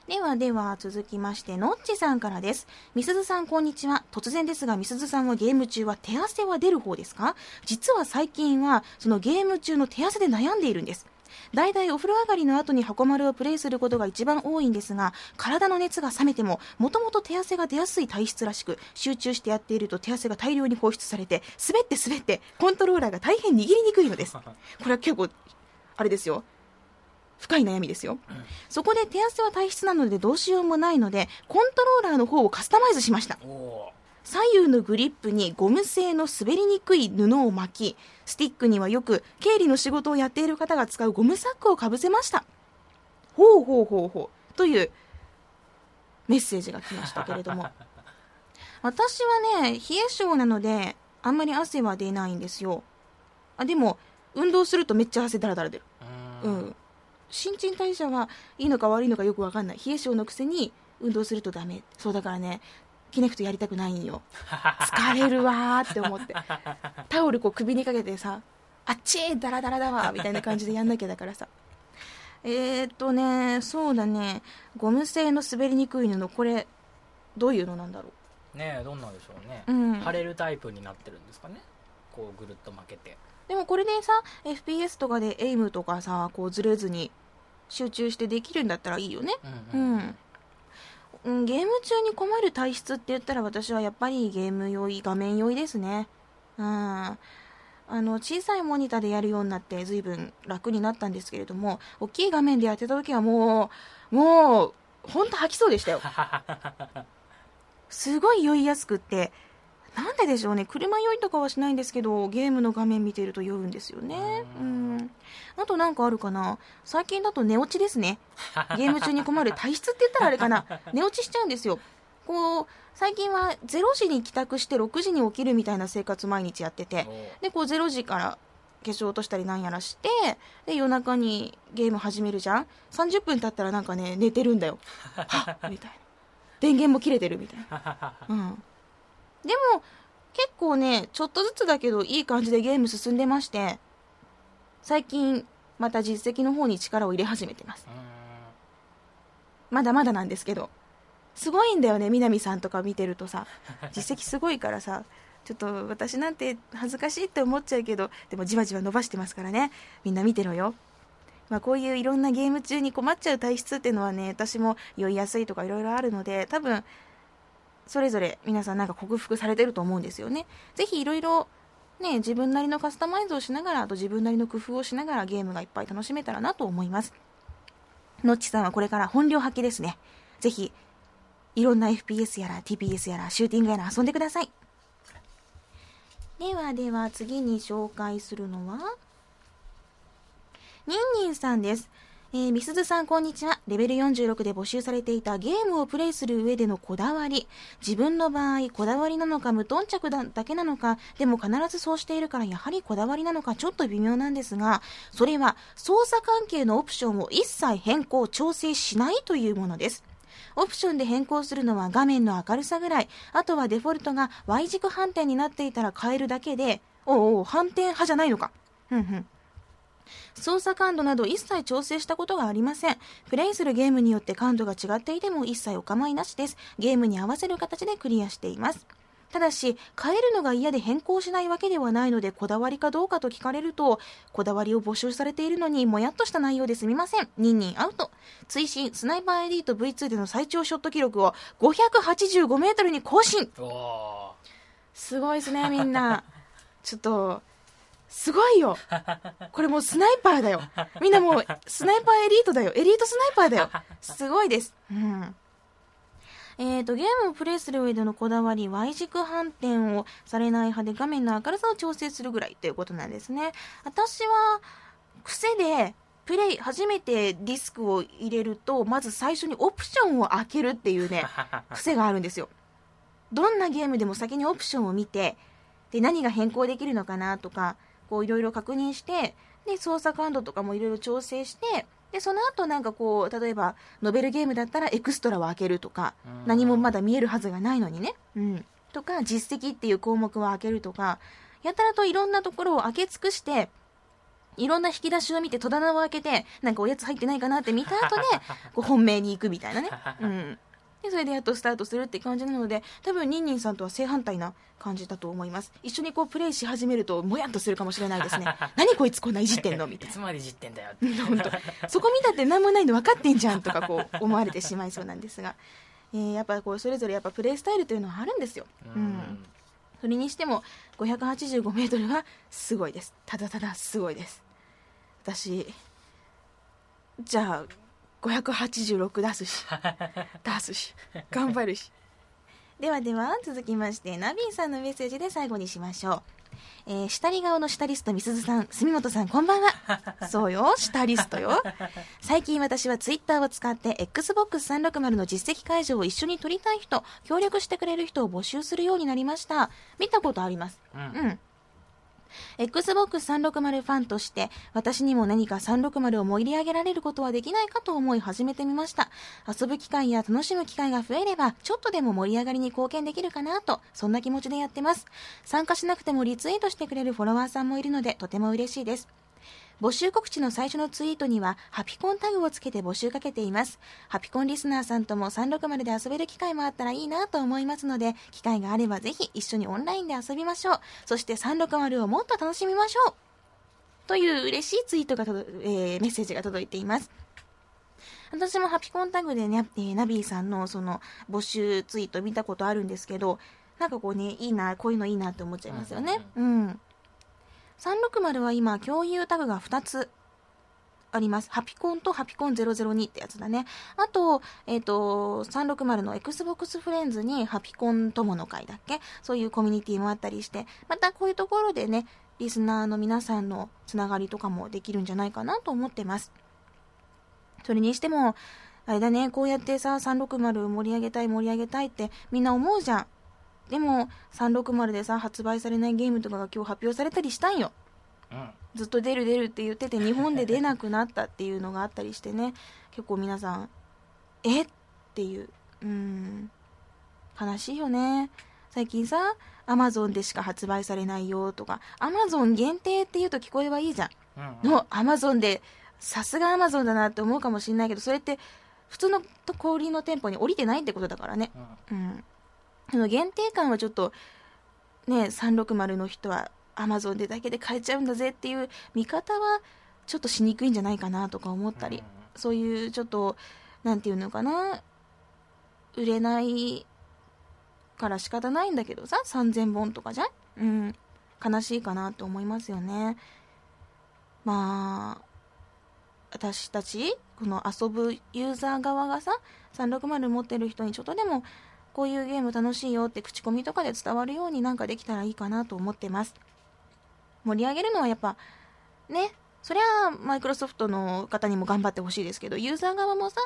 ではでは続きまして、のっちさんからです。みすずさんこんにちは。突然ですが、みすずさんはゲーム中は手汗は出る方ですか？実は最近は、そのゲーム中の手汗で悩んでいるんです。大体お風呂上がりの後に箱丸をプレイすることが一番多いんですが、体の熱が冷めても、もともと手汗が出やすい体質らしく、集中してやっていると手汗が大量に放出されて、滑って滑って、コントローラーが大変握りにくいのです。これは結構、あれですよ。深い悩みですよ。そこで手汗は体質なのでどうしようもないので、コントローラーの方をカスタマイズしました。左右のグリップにゴム製の滑りにくい布を巻き、スティックにはよく経理の仕事をやっている方が使うゴムサックをかぶせました。ほうほうほうほう。というメッセージが来ましたけれども。私はね、冷え性なので、あんまり汗は出ないんですよ。あ、でも、運動するとめっちゃ汗だらだら出る。ううんん。新陳代謝はいいのか悪いのかよくわかんない。冷え性のくせに運動するとダメ。そうだからね、キネクトやりたくないんよ。疲れるわーって思って。タオルこう首にかけてさ、あっちーダラダラだわみたいな感じでやんなきゃだからさ。えー、っとね、そうだね、ゴム製の滑りにくい布、これ、どういうのなんだろねえどんなんでしょうね、う。うん。貼れるタイプになってるんですかねこうぐるっと巻けてでもこれでさ、FPS とかでエイムとかさ、こうずれずに集中してできるんだったらいいよね。ううんん。うん、ゲーム中に困る体質って言ったら私はやっぱりゲーム酔い、画面酔いですね。うん。あの、小さいモニターでやるようになって随分楽になったんですけれども、大きい画面でやってた時はもう、もう、ほんと吐きそうでしたよ。すごい酔いやすくって、なんででしょうね、車酔いとかはしないんですけど、ゲームの画面見てると酔うんですよね。ううんん。あとなんかあるかな最近だと寝落ちですね。ゲーム中に困る体質って言ったらあれかな寝落ちしちゃうんですよ。こう、最近は0時に帰宅して6時に起きるみたいな生活毎日やってて、で、こう0時から化粧落としたりなんやらして、で、夜中にゲーム始めるじゃん ?30 分経ったらなんかね、寝てるんだよ。はっみたいな。電源も切れてるみたいな。うん。でも、結構ね、ちょっとずつだけどいい感じでゲーム進んでまして、最近、また実績の方に力を入れ始めてます。うまだまだなんですけど。すごいんだよね、南さんとか見てるとさ。実績すごいからさ、ちょっと私なんて恥ずかしいって思っちゃうけど、でもじわじわ伸ばしてますからね。みんな見てろよ。まあこういういろんなゲーム中に困っちゃう体質っていうのはね、私も酔いやすいとかいろいろあるので、多分、それぞれ皆さんなんか克服されてると思うんですよね。ぜひいろいろね、自分なりのカスタマイズをしながら、あと自分なりの工夫をしながらゲームがいっぱい楽しめたらなと思います。のっちさんはこれから本領発揮ですね。ぜひ、いろんな FPS やら TPS やらシューティングやら遊んでください。ではでは次に紹介するのは、ニンニンさんです。えー、みすずさんこんにちは。レベル46で募集されていたゲームをプレイする上でのこだわり。自分の場合、こだわりなのか無頓着だだけなのか、でも必ずそうしているからやはりこだわりなのかちょっと微妙なんですが、それは操作関係のオプションを一切変更、調整しないというものです。オプションで変更するのは画面の明るさぐらい、あとはデフォルトが Y 軸反転になっていたら変えるだけで、おうおう、反転派じゃないのか。ふんふん。操作感度など一切調整したことがありません。プレイするゲームによって感度が違っていても一切お構いなしです。ゲームに合わせる形でクリアしています。ただし、変えるのが嫌で変更しないわけではないので、こだわりかどうかと聞かれると、こだわりを募集されているのに、もやっとした内容ですみません。ニンニンアウト。追伸、スナイパーエリート V2 での最長ショット記録を585メートルに更新すごいですね、みんな。ちょっと、すごいよ。これもうスナイパーだよ。みんなもうスナイパーエリートだよ。エリートスナイパーだよ。すごいです。うん。えーと、ゲームをプレイする上でのこだわり、Y 軸反転をされない派で画面の明るさを調整するぐらいということなんですね。私は、癖で、プレイ、初めてディスクを入れると、まず最初にオプションを開けるっていうね、癖があるんですよ。どんなゲームでも先にオプションを見て、で、何が変更できるのかなとか、こういろいろ確認してで操作感度とかもいろいろ調整してでその後なんかこう例えばノベルゲームだったらエクストラを開けるとか何もまだ見えるはずがないのにね、うん、とか実績っていう項目を開けるとかやたらといろんなところを開け尽くしていろんな引き出しを見て戸棚を開けてなんかおやつ入ってないかなって見た後で こう本命に行くみたいなね、うん、でそれでやっとスタートするって感じなので多分ニンニンさんとは正反対な感じだと思います。一緒にこうプレイし始めるともやっとするかもしれないですね。何こいつこんないじってんの？みたいな。いつまでいじってんだよ本当。そこ見たって何もないの分かってんじゃんとかこう思われてしまいそうなんですが、えー、やっぱこうそれぞれやっぱプレイスタイルというのはあるんですよ。うん。それにしても585メートルはすごいです。ただただすごいです。私じゃあ586 出すし出すし頑張るし ではでは続きましてナビーさんのメッセージで最後にしましょうえー、下り顔の下リストみすずさん、住本さん、こんばんは。そうよ、下リストよ。最近私はツイッターを使って Xbox360 の実績解除を一緒に撮りたい人、協力してくれる人を募集するようになりました。見たことあります。うん、うん Xbox360 ファンとして私にも何か360を盛り上げられることはできないかと思い始めてみました。遊ぶ機会や楽しむ機会が増えればちょっとでも盛り上がりに貢献できるかなとそんな気持ちでやってます。参加しなくてもリツイートしてくれるフォロワーさんもいるのでとても嬉しいです。募集告知の最初のツイートには、ハピコンタグをつけて募集かけています。ハピコンリスナーさんとも360で遊べる機会もあったらいいなと思いますので、機会があればぜひ一緒にオンラインで遊びましょう。そして360をもっと楽しみましょう。という嬉しいツイートが届、えー、メッセージが届いています。私もハピコンタグでね、えー、ナビーさんのその募集ツイート見たことあるんですけど、なんかこうね、いいな、こういうのいいなって思っちゃいますよね。うん、うん360は今、共有タグが2つあります。ハピコンとハピコン002ってやつだね。あと、えっ、ー、と、360の Xbox フレンズにハピコン友の会だっけ？そういうコミュニティもあったりして、またこういうところでね、リスナーの皆さんのつながりとかもできるんじゃないかなと思ってます。それにしても、あれだね、こうやってさ、360盛り上げたい盛り上げたいってみんな思うじゃん。でも360でさ発売されないゲームとかが今日発表されたりしたんよ、うん、ずっと出る出るって言ってて日本で出なくなったっていうのがあったりしてね。結構皆さんえっていう。うん。悲しいよね。最近さアマゾンでしか発売されないよとかアマゾン限定って言うと聞こえはいいじゃん、うん、のアマゾンでさすがアマゾンだなって思うかもしれないけどそれって普通の小売の店舗に降りてないってことだからね、うん、うんその限定感はちょっとね360の人はアマゾンでだけで買えちゃうんだぜっていう見方はちょっとしにくいんじゃないかなとか思ったり、うん、そういうちょっと何て言うのかな売れないから仕方ないんだけどさ3000本とかじゃん？うん。悲しいかなと思いますよね。まあ私たちこの遊ぶユーザー側がさ360持ってる人にちょっとでもこういうゲーム楽しいよって口コミとかで伝わるようになんかできたらいいかなと思ってます。盛り上げるのはやっぱねそりゃマイクロソフトの方にも頑張ってほしいですけどユーザー側もさ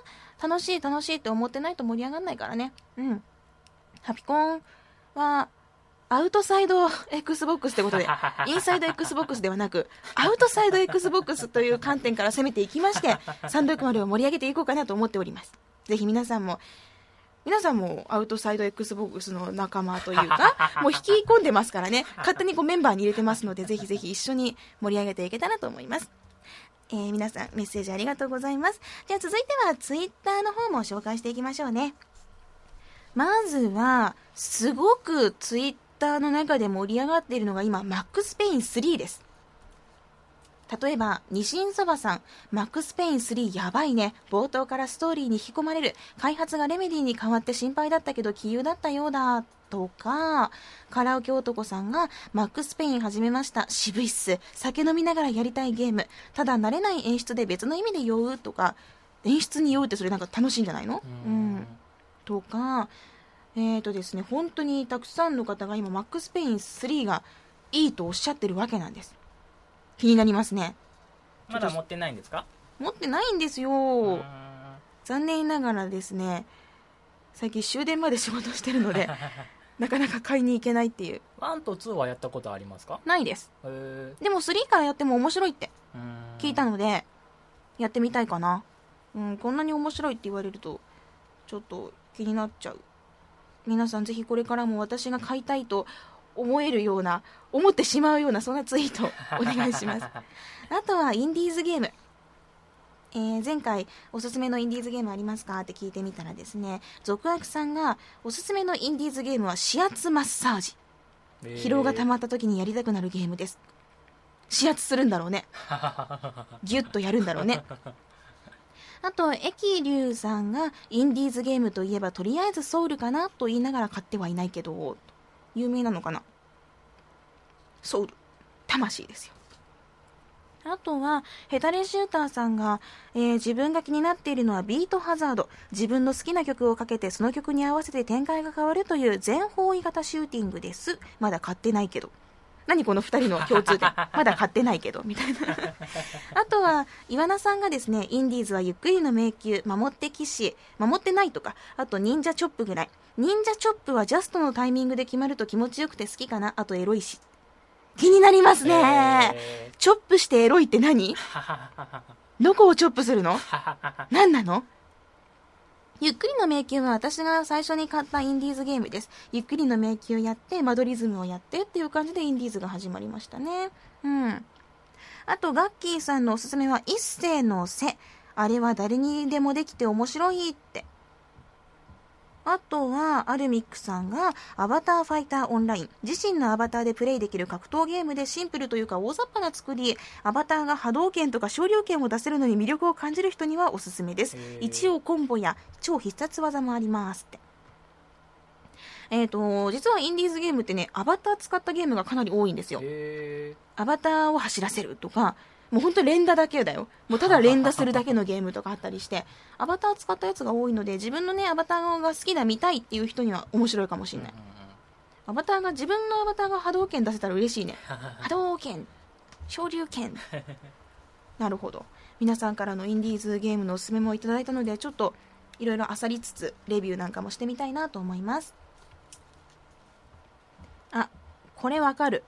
楽しい楽しいって思ってないと盛り上がんないからね。うん。ハピコンはアウトサイド XBOX ってことで、インサイド XBOX ではなく、アウトサイド XBOX という観点から攻めていきまして、360を盛り上げていこうかなと思っております。ぜひ皆さんも、皆さんもアウトサイド XBOX の仲間というか、もう引き込んでますからね、勝手にこうメンバーに入れてますので、ぜひぜひ一緒に盛り上げていけたらと思います。えー、皆さんメッセージありがとうございます。じゃあ続いてはツイッターの方も紹介していきましょうね。まずは、すごくツイッターの中で盛り上がっているのが今、マックスペイン3です。例えば、ニシンそばさん、マックスペイン3やばいね。冒頭からストーリーに引き込まれる。開発がレメディに変わって心配だったけど、杞憂だったようだ。とか、カラオケ男さんが、マックスペイン始めました。渋いっす。酒飲みながらやりたいゲーム。ただ慣れない演出で別の意味で酔うとか、演出に酔うってそれなんか楽しいんじゃないの？ううんん。とか、えーとですね、本当にたくさんの方が今、マックスペイン3がいいとおっしゃってるわけなんです。気になりますね。まだ持ってないんですか？持ってないんですよ。残念ながらですね、最近終電まで仕事してるので、なかなか買いに行けないっていう。1と2はやったことありますか？ないです。へでも3からやっても面白いって聞いたので、やってみたいかな。うん、こんなに面白いって言われると、ちょっと気になっちゃう。皆さんぜひこれからも私が買いたいと思えるような、思ってしまうような、そんなツイート お願いします。あとはインディーズゲーム。えー前回おすすめのインディーズゲームありますか？って聞いてみたらですね、続悪さんがおすすめのインディーズゲームは指圧マッサージ。へー疲労が溜まった時にやりたくなるゲームです。指圧するんだろうね。ギュッとやるんだろうね。あと、エキリュウさんが、インディーズゲームといえば、とりあえずソウルかなと言いながら買ってはいないけど、有名なのかな？ソウル。魂ですよ。あとは、ヘタレシューターさんが、えー自分が気になっているのはビートハザード。自分の好きな曲をかけて、その曲に合わせて展開が変わるという全方位型シューティングです。まだ買ってないけど。何この二人の共通点？まだ買ってないけど、みたいな。あとは、岩名さんがですね、インディーズはゆっくりの迷宮、守って騎士、守ってないとか、あと忍者チョップぐらい。忍者チョップはジャストのタイミングで決まると気持ちよくて好きかな。あとエロいし。気になりますね。へチョップしてエロいって何？どこをチョップするの？何なの？ゆっくりの迷宮は私が最初に買ったインディーズゲームです。ゆっくりの迷宮やって、マドリズムをやってっていう感じでインディーズが始まりましたね。うん。あと、ガッキーさんのおすすめは一世の背。あれは誰にでもできて面白いって。あとは、アルミックさんが、アバターファイターオンライン。自身のアバターでプレイできる格闘ゲームでシンプルというか大雑把な作り、アバターが波動拳とか昇竜拳を出せるのに魅力を感じる人にはおすすめです一応コンボや超必殺技もありますって。えっ、と、実はインディーズゲームってね、アバター使ったゲームがかなり多いんですよ。へアバターを走らせるとか、もう本当連打だけだよ。もうただ連打するだけのゲームとかあったりして、アバター使ったやつが多いので、自分のね、アバターが好きだ、見たいっていう人には面白いかもしれない。アバターが、自分のアバターが波動拳出せたら嬉しいね。波動拳、昇竜拳。なるほど。皆さんからのインディーズゲームのおすすめもいただいたので、ちょっといろいろ漁りつつ、レビューなんかもしてみたいなと思います。あ、これわかる。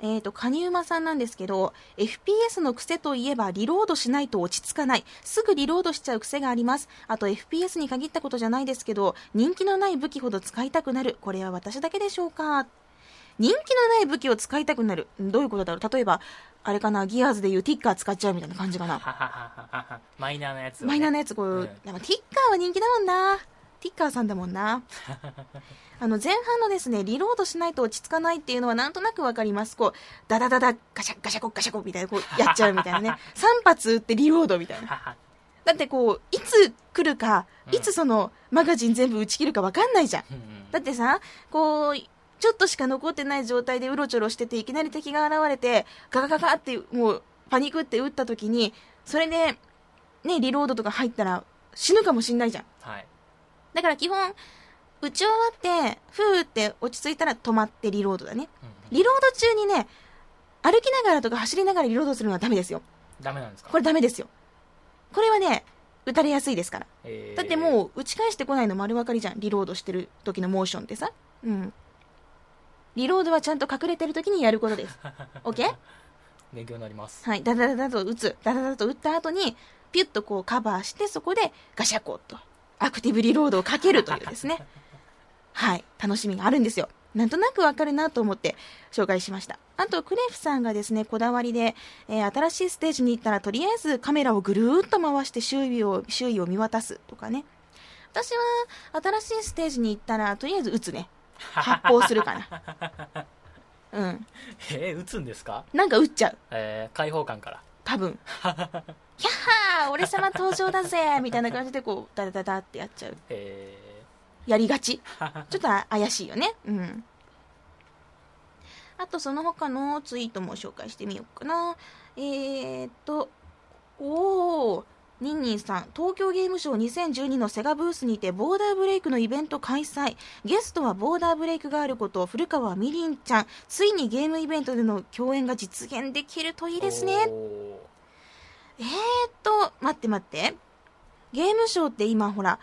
えっ、と、カニウマさんなんですけど、FPS の癖といえばリロードしないと落ち着かない。すぐリロードしちゃう癖があります。あと FPS に限ったことじゃないですけど、人気のない武器ほど使いたくなる。これは私だけでしょうか？人気のない武器を使いたくなる。どういうことだろう？例えば、あれかな、ギアーズでいうティッカー使っちゃうみたいな感じかな。マイナーなやつをね、マイナーなやつ、こう、うんでもティッカーは人気だもんな。ティッカーさんだもんな。あの、前半のですね、リロードしないと落ち着かないっていうのはなんとなくわかります。こう、ダダダダ、ガシャガシャコガシャコみたいな、こう、やっちゃうみたいなね。3発撃ってリロードみたいな。だってこう、いつ来るか、いつその、マガジン全部撃ち切るかわかんないじゃん。だってさ、こう、ちょっとしか残ってない状態でうろちょろしてて、いきなり敵が現れて、ガガガガって、もう、パニックって撃った時に、それで、ね、リロードとか入ったら、死ぬかもしんないじゃん。はい。だから基本、打ち終わって、ふーって落ち着いたら止まってリロードだね。リロード中にね、歩きながらとか走りながらリロードするのはダメですよ。ダメなんですか？これダメですよ。これはね、打たれやすいですから。えーだってもう打ち返してこないの丸分かりじゃん。リロードしてる時のモーションってさ。うん。リロードはちゃんと隠れてる時にやることです。OK? 勉強になりますはい。ダダダダと打つ。ダダダと打った後に、ピュッとこうカバーして、そこでガシャコッとアクティブリロードをかけるというですね。はい。楽しみがあるんですよ。なんとなくわかるなと思って紹介しました。あと、クレフさんがですね、こだわりで、えー新しいステージに行ったら、とりあえずカメラをぐるーっと回して周囲を、周囲を見渡すとかね。私は、新しいステージに行ったら、とりあえず撃つね。発砲するかな。うん。えー、打つんですか？なんか撃っちゃう。えー、開放感から多分。ひゃっはー俺様登場だぜみたいな感じでこう、ダダダダってやっちゃう。えやりがち。ー、ちょっと怪しいよね。うん。あと、その他のツイートも紹介してみようかな。えーっと、おー、ニンニンさん、東京ゲームショウ2012のセガブースにてボーダーブレイクのイベント開催。ゲストはボーダーブレイクガールこと古川みりんちゃん。ついにゲームイベントでの共演が実現できるといいですね。おえーっと、待って待って。ゲームショーって今ほら、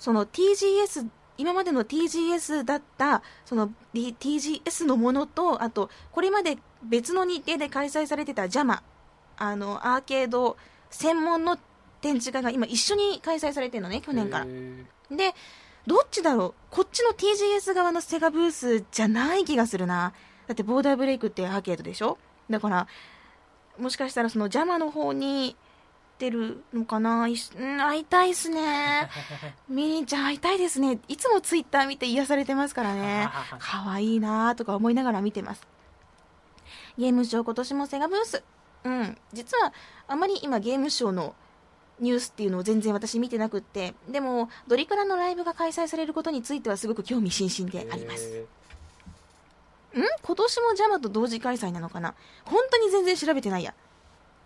その TGS、今までの TGS だった、その TGS のものと、あと、これまで別の日程で開催されてた JAMA、あの、アーケード専門の展示会が今一緒に開催されてるのね、去ー年から。えで、どっちだろう？こっちの TGS 側のセガブースじゃない気がするな。だってボーダーブレイクってアーケードでしょ？だから、もしかしたらその邪魔の方に出るのかな？うん、会いたいっすね。ミニーちゃん会いたいですね。いつもツイッター見て癒されてますからね。可愛いなとか思いながら見てます。ゲームショー今年もセガブース。うん。実は、あまり今ゲームショーのニュースっていうのを全然私見てなくって、でも、ドリクラのライブが開催されることについてはすごく興味津々であります。えん？今年もジャマと同時開催なのかな？本当に全然調べてないや。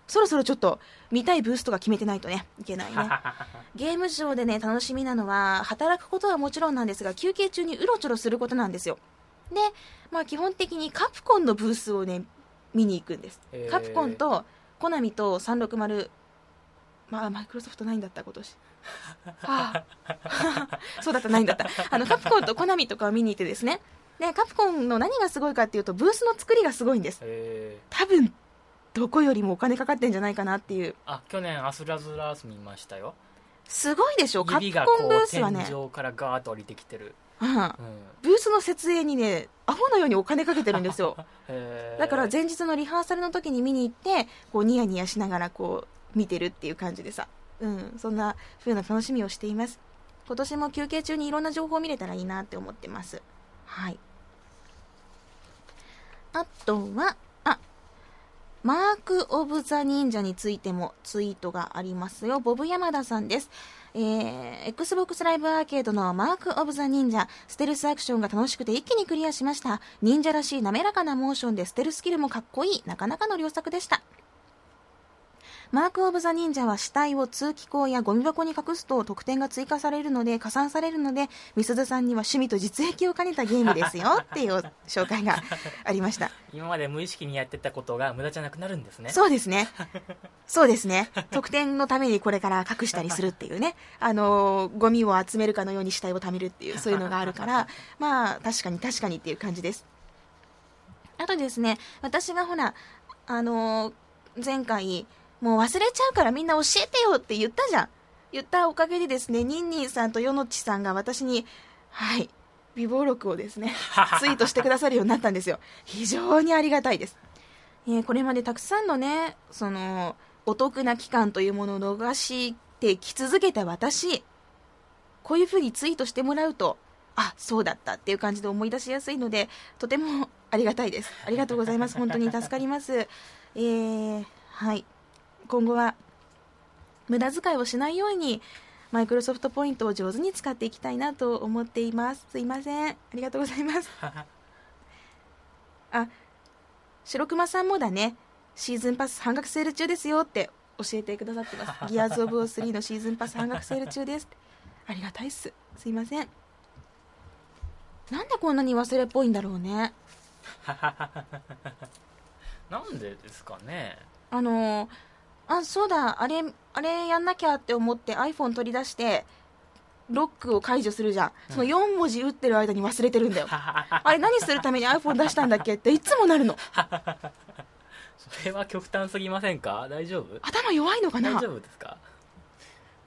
そろそろちょっと見たいブースとか決めてないとね、いけないね。ゲームショーでね、楽しみなのは、働くことはもちろんなんですが、休憩中にうろちょろすることなんですよ。で、まあ基本的にカプコンのブースをね、見に行くんです。へーカプコンと、コナミと360、まあマイクロソフトないんだった、今年。はあ、そうだった、ないんだった。あの、カプコンとコナミとかを見に行ってですね。で、カプコンの何がすごいかっていうと、ブースの作りがすごいんです。え多分、どこよりもお金かかってんじゃないかなっていう。ー、あ去年アスラズラース見ましたよすごいでしょカプ指がこコンブーうスはね。天井からガーッと降りてきてる、うん。うんブースの設営にね、アホのようにお金かけてるんですよ。えーだから前日のリハーサルの時に見に行って、こうニヤニヤしながらこう見てるっていう感じでさ。うん、そんな風な楽しみをしています。今年も休憩中にいろんな情報を見れたらいいなって思ってます。はい。あとは、あ、マーク・オブ・ザ・忍者についてもツイートがありますよ。ボブ山田さんです。えー、Xbox ライブアーケードのマーク・オブ・ザ・忍者、ステルスアクションが楽しくて一気にクリアしました。忍者らしい滑らかなモーションでステルスキルもかっこいい、なかなかの良作でした。マーク・オブ・ザ・忍者は死体を通気口やゴミ箱に隠すと得点が追加されるので、加算されるので、みすずさんには趣味と実益を兼ねたゲームですよっていう紹介がありました。今まで無意識にやってたことが無駄じゃなくなるんですねそうですね。そうですね。得点のためにこれから隠したりするっていうね。あのーゴミを集めるかのように死体を貯めるっていう、そういうのがあるから、まあ、確かに確かにっていう感じです。あとですね、私がほら、あのー前回、もう忘れちゃうからみんな教えてよって言ったじゃん。言ったおかげでですね、ニンニンさんとヨノチさんが私に、はい、微暴録をですね、ツイートしてくださるようになったんですよ。非常にありがたいです。えーこれまでたくさんのね、その、お得な期間というものを逃してき続けた私、こういうふうにツイートしてもらうと、あ、そうだったっていう感じで思い出しやすいので、とてもありがたいです。ありがとうございます。本当に助かります。えー、はい。今後は、無駄遣いをしないように、マイクロソフトポイントを上手に使っていきたいなと思っています。すいません。ありがとうございます。あ、白熊さんもだね、シーズンパス半額セール中ですよって教えてくださってます。ギアーズ・オブ・オー3のシーズンパス半額セール中です。ありがたいっす。すいません。なんでこんなに忘れっぽいんだろうね なんでですかねあのーあそうだ。あれあれやんなきゃって思って iPhone 取り出してロックを解除するじゃん、その4文字打ってる間に忘れてるんだよ。あれ何するために iPhone 出したんだっけっていつもなるの。それは極端すぎませんか？大丈夫？頭弱いのかな？大丈夫ですか？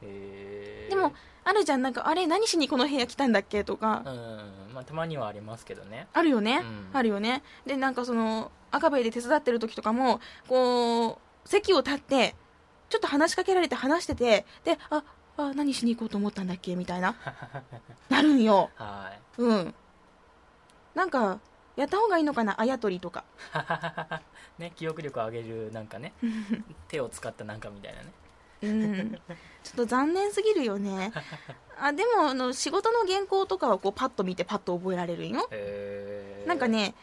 えー、でもあるじゃん。なんかあれ何しにこの部屋来たんだっけとか、うんまあたまにはありますけどね。あるよね、うん。あるよね。でなんかその赤ベイで手伝ってる時とかもこう席を立ってちょっと話しかけられて話しててでああ何しに行こうと思ったんだっけみたいな。なるんよ。はい。うん。なんかやった方がいいのかな？あやとりとか。ね記憶力を上げるなんかね。手を使ったなんかみたいなね。うん。ちょっと残念すぎるよね。あでもあの仕事の原稿とかはこうパッと見てパッと覚えられるんよ。えー、なんかね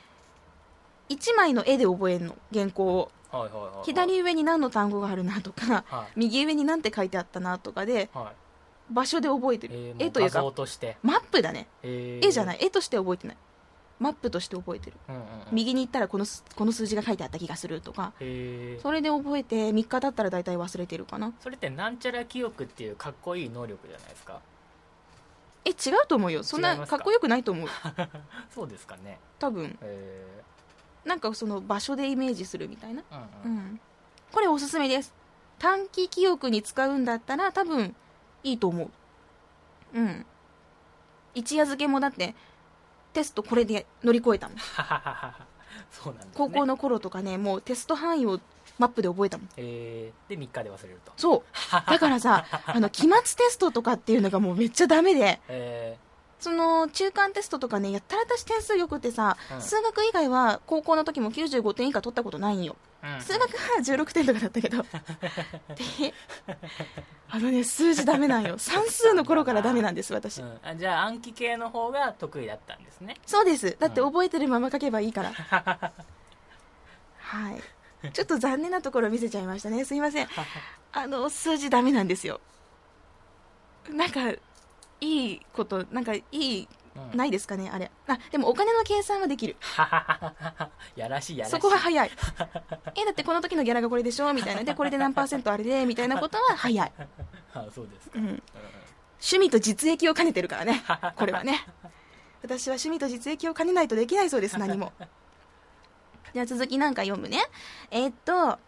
1枚の絵で覚えるの。原稿をはいはいはいはい。左上に何の単語があるなとかは右上に何て書いてあったなとかでい、はい。場所で覚えてる、えー、も絵というか画像として、マップだね。えー。絵じゃない。絵として覚えてない。マップとして覚えてる。うんうんうん、右に行ったらこのすこの数字が書いてあった気がするとか。えー。それで覚えて3日経ったら大体忘れてるかな。それってなんちゃら記憶っていうかっこいい能力じゃないですか？え違うと思うよ。そん違いますか？なかっこよくないと思う そうですかね。多分。えなんかその場所でイメージするみたいな。ー、うんううん。んこれおすすめです。短期記憶に使うんだったら多分いいと思う。うん。一夜漬けもだってテストこれで乗り越えたもん。そうなんね。高校の頃とかねもうテスト範囲をマップで覚えたもん。えー、で3日で忘れると。そう。だからさ あの期末テストとかっていうのがもうめっちゃダメで。えその中間テストとかねやったら私点数よくってさ、うん。数学以外は高校の時も95点以下取ったことないんよ。ーうん。数学は16点とかだったけど。であのね数字ダメなんよ。算数の頃からダメなんです私、うん、あじゃあ暗記系の方が得意だったんですね。そうです。だって覚えてるまま書けばいいから、はい。ちょっと残念なところ見せちゃいましたね。すいません。あの数字ダメなんですよ。なんかいいことなんかいいうん。ないですかねあれ。あでもお金の計算はできる。やらしいやらしい。そこは早い。えだってこの時のギャラがこれでしょ？みたいな。でこれで何パーセントあれで？みたいなことは早い、あそうですか、うん、うん。趣味と実益を兼ねてるからねこれはね。私は趣味と実益を兼ねないとできないそうです何も。じゃあ続きなんか読むね。えーっと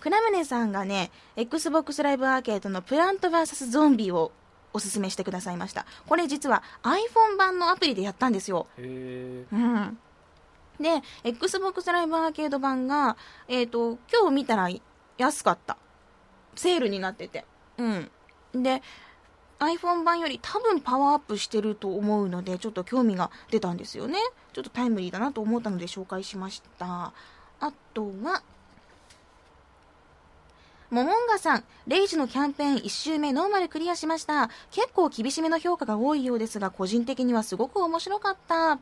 倉宗さんがね XBOX ライブアーケードのプラント VS ゾンビをおすすめしてくださいました。これ実は iPhone 版のアプリでやったんですよ。へうん。で XBOX ライブアーケード版がえーっと今日見たら安かった。セールになってて。うん。で iPhone 版より多分パワーアップしてると思うのでちょっと興味が出たんですよね。ちょっとタイムリーだなと思ったので紹介しました。あとはモモンガさん、レイジのキャンペーン1周目ノーマルクリアしました。結構厳しめの評価が多いようですが、個人的にはすごく面白かった。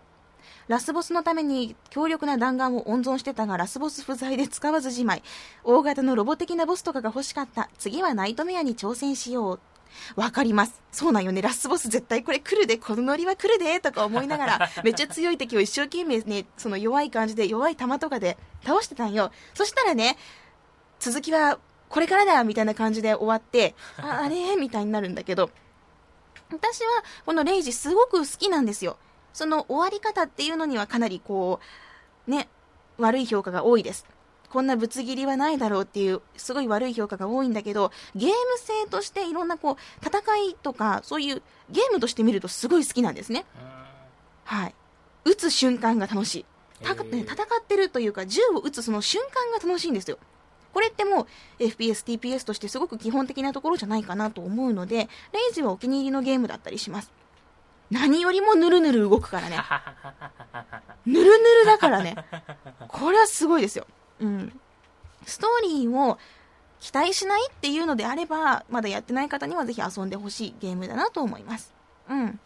ラスボスのために強力な弾丸を温存してたが、ラスボス不在で使わずじまい。大型のロボ的なボスとかが欲しかった。次はナイトメアに挑戦しよう。わかります。そうなんよね。ラスボス絶対これ来るで、このノリは来るで、とか思いながら、めっちゃ強い敵を一生懸命ね、その弱い感じで、弱い弾とかで倒してたんよ。そしたらね、続きはこれからだみたいな感じで終わって、ああれ？みたいになるんだけど、私はこのレイジすごく好きなんですよ。その終わり方っていうのにはかなりこう、ね、悪い評価が多いです。こんなぶつ切りはないだろうっていう、すごい悪い評価が多いんだけど、ゲーム性としていろんなこう、戦いとか、そういうゲームとして見るとすごい好きなんですね。はい。撃つ瞬間が楽しい。戦ってるというか、銃を撃つその瞬間が楽しいんですよ。これってもう FPS、TPS としてすごく基本的なところじゃないかなと思うので、レイジはお気に入りのゲームだったりします。何よりもぬるぬる動くからね。ぬるぬるだからね。これはすごいですよ。うん。ストーリーを期待しないっていうのであれば、まだやってない方にはぜひ遊んでほしいゲームだなと思います。うん。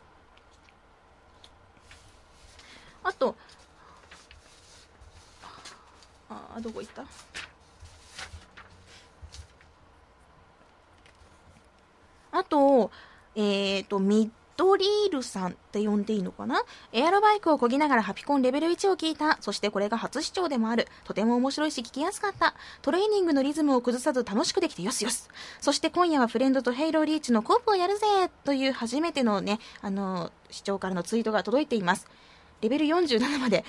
あと、あ、どこ行った？あと、えっ、と、3ドリールさんって呼んでいいのかな？エアロバイクを漕ぎながらハピコンレベル1を聞いた。そしてこれが初視聴でもある。とても面白いし聞きやすかった。トレーニングのリズムを崩さず楽しくできてよしよし。そして今夜はフレンドとヘイローリーチのコープをやるぜという初めてのね、あの、視聴からのツイートが届いています。レベル47まで、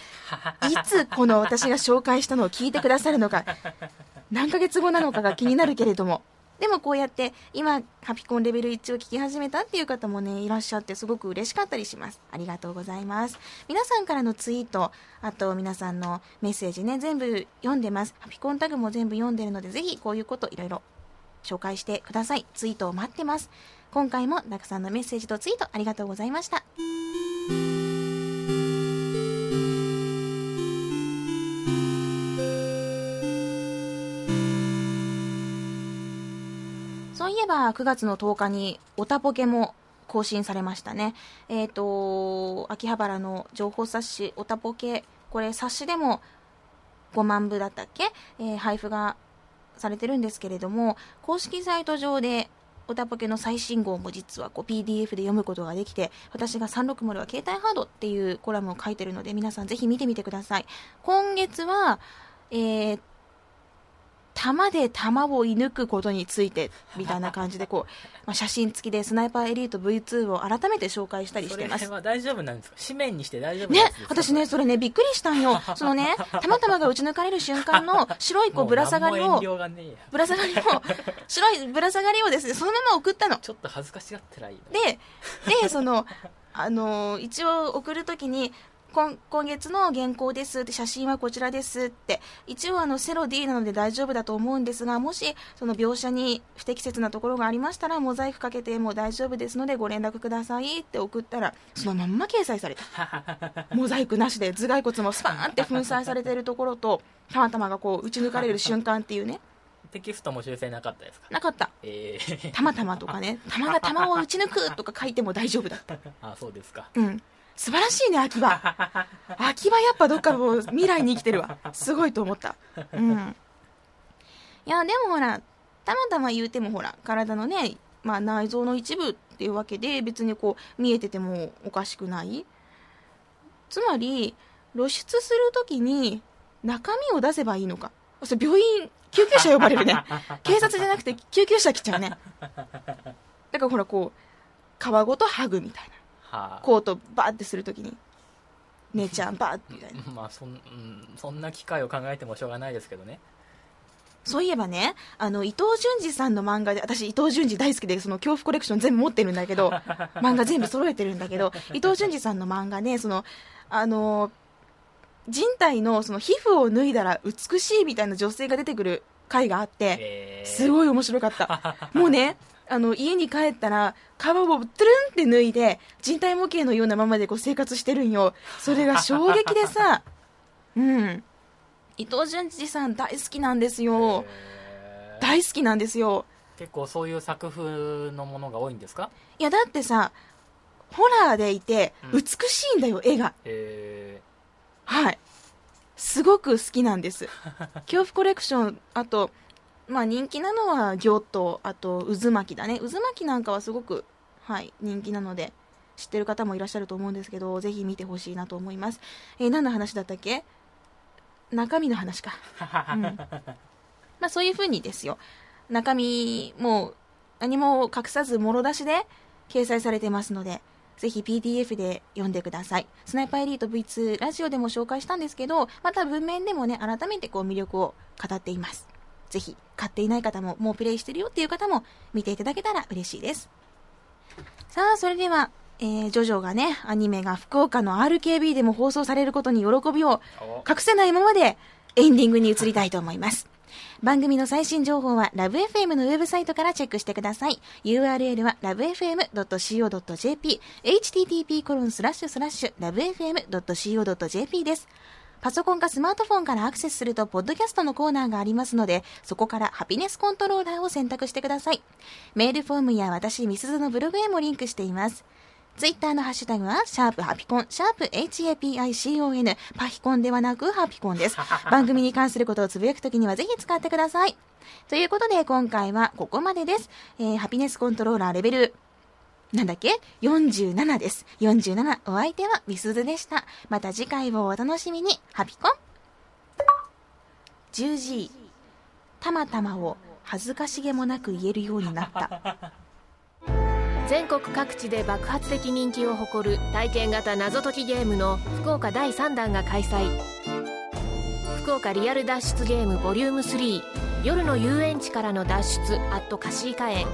いつこの私が紹介したのを聞いてくださるのか、何ヶ月後なのかが気になるけれども、でもこうやって今ハピコンレベル1を聞き始めたっていう方もねいらっしゃってすごく嬉しかったりします。ありがとうございます。皆さんからのツイートあと皆さんのメッセージね全部読んでます。ハピコンタグも全部読んでるのでぜひこういうこといろいろ紹介してください。ツイートを待ってます。今回もたくさんのメッセージとツイートありがとうございました。えば9月の10日にオタポケも更新されましたね。えっ、と、秋葉原の情報冊子オタポケ、これ冊子でも5万部だったっけ、えー配布がされてるんですけれども、公式サイト上でオタポケの最新号も実はこう PDF で読むことができて、私が360は携帯ハードっていうコラムを書いてるので、皆さんぜひ見てみてください。今月は、えー弾で弾を射抜くことについてみたいな感じでこう、まあ、写真付きでスナイパーエリート V2 を改めて紹介したりしてます。は大丈夫なんですか？紙面にして大丈夫なね私ね、それね、びっくりしたんよ。そのね、たまたまが打ち抜かれる瞬間の白いこうぶら下がりをぶら下がりを、白いぶら下がりをですね、そのまま送ったの。ちょっと恥ずかしがってらいいので、で、その、あのー一応送るときに、今今月の原稿ですって写真はこちらですって。一応あのセロ D なので大丈夫だと思うんですがもしその描写に不適切なところがありましたらモザイクかけても大丈夫ですのでご連絡くださいって送ったらそのまんま掲載された。モザイクなしで頭蓋骨もスパーンって粉砕されてるところとたまたまがこう打ち抜かれる瞬間っていうね。テキストも修正なかったですか？なかった。ええたまたまとかね。弾が弾を打ち抜くとか書いても大丈夫だった。あそうですか。うん。素晴らしいね、秋葉。秋葉やっぱどっかもう未来に生きてるわ。すごいと思った。うん。いや、でもほら、たまたま言うてもほら、体のね、まあ内臓の一部っていうわけで別にこう見えててもおかしくない。つまり、露出するときに中身を出せばいいのか。それ病院、救急車呼ばれるね。警察じゃなくて救急車来ちゃうね。だからほらこう、皮ごと剥ぐみたいな。はあコートバーってするときに、姉ちゃんバーってみたいな。まあそん,、うん、そんな機会を考えてもしょうがないですけどね。そういえばね、あの、伊藤淳二さんの漫画で、私伊藤淳二大好きで、その恐怖コレクション全部持ってるんだけど、漫画全部揃えてるんだけど、伊藤淳二さんの漫画ね、その、あの、人体のその皮膚を脱いだら美しいみたいな女性が出てくる回があって、えー、すごい面白かった。もうね、あの、家に帰ったら、皮をトゥルンって脱いで、人体模型のようなままでこう生活してるんよ。それが衝撃でさ、うん。伊藤淳二さん大好きなんですよ。えー大好きなんですよ。結構そういう作風のものが多いんですか？いや、だってさ、ホラーでいて、うん美しいんだよ、絵が。えはい。すごく好きなんです。恐怖コレクション、あと、まあ人気なのは行と、あと渦巻きだね。渦巻きなんかはすごく、はい、人気なので、知ってる方もいらっしゃると思うんですけど、ぜひ見てほしいなと思います。えー何の話だったっけ？中身の話か。うん。まあそういう風にですよ。中身、もう何も隠さず、もろ出しで掲載されてますので、ぜひ PDF で読んでください。スナイパーエリート V2 ラジオでも紹介したんですけど、また文面でもね、改めてこう魅力を語っています。ぜひ、買っていない方も、もうプレイしてるよっていう方も見ていただけたら嬉しいです。さあ、それでは、えー、ジョジョがね、アニメが福岡の RKB でも放送されることに喜びをお隠せないままでエンディングに移りたいと思います。番組の最新情報はラブ f m のウェブサイトからチェックしてください。URL は lovefm.co.jp http コロンスラッシュスラッシュ lovefm.co.jp です。パソコンかスマートフォンからアクセスすると、ポッドキャストのコーナーがありますので、そこからハピネスコントローラーを選択してください。メールフォームや私、ミスズのブログへもリンクしています。ツイッターのハッシュタグは、シャープハピコン、シャープ HAPICON、パヒコンではなくハピコンです。番組に関することをつぶやくときにはぜひ使ってください。ということで、今回はここまでです。えーハピネスコントローラーレベルなんだっけ ?47 です。47。お相手はみすずでした。また次回をお楽しみに。ハピコン !10G。たまたまを恥ずかしげもなく言えるようになった。全国各地で爆発的人気を誇る体験型謎解きゲームの福岡第3弾が開催福岡リアル脱出ゲームボリューム3夜の遊園地からの脱出アットカシーカ園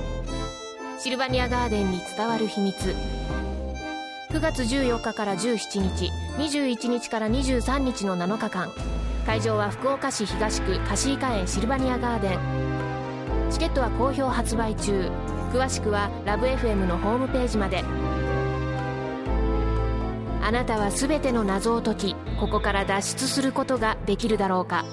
シルバニアガーデンに伝わる秘密。9月14日から17日21日から23日の7日間。会場は福岡市東区カシーカ園シルバニアガーデン。チケットは好評発売中。詳しくはラブ f m のホームページまで。あなたは全ての謎を解きここから脱出することができるだろうか。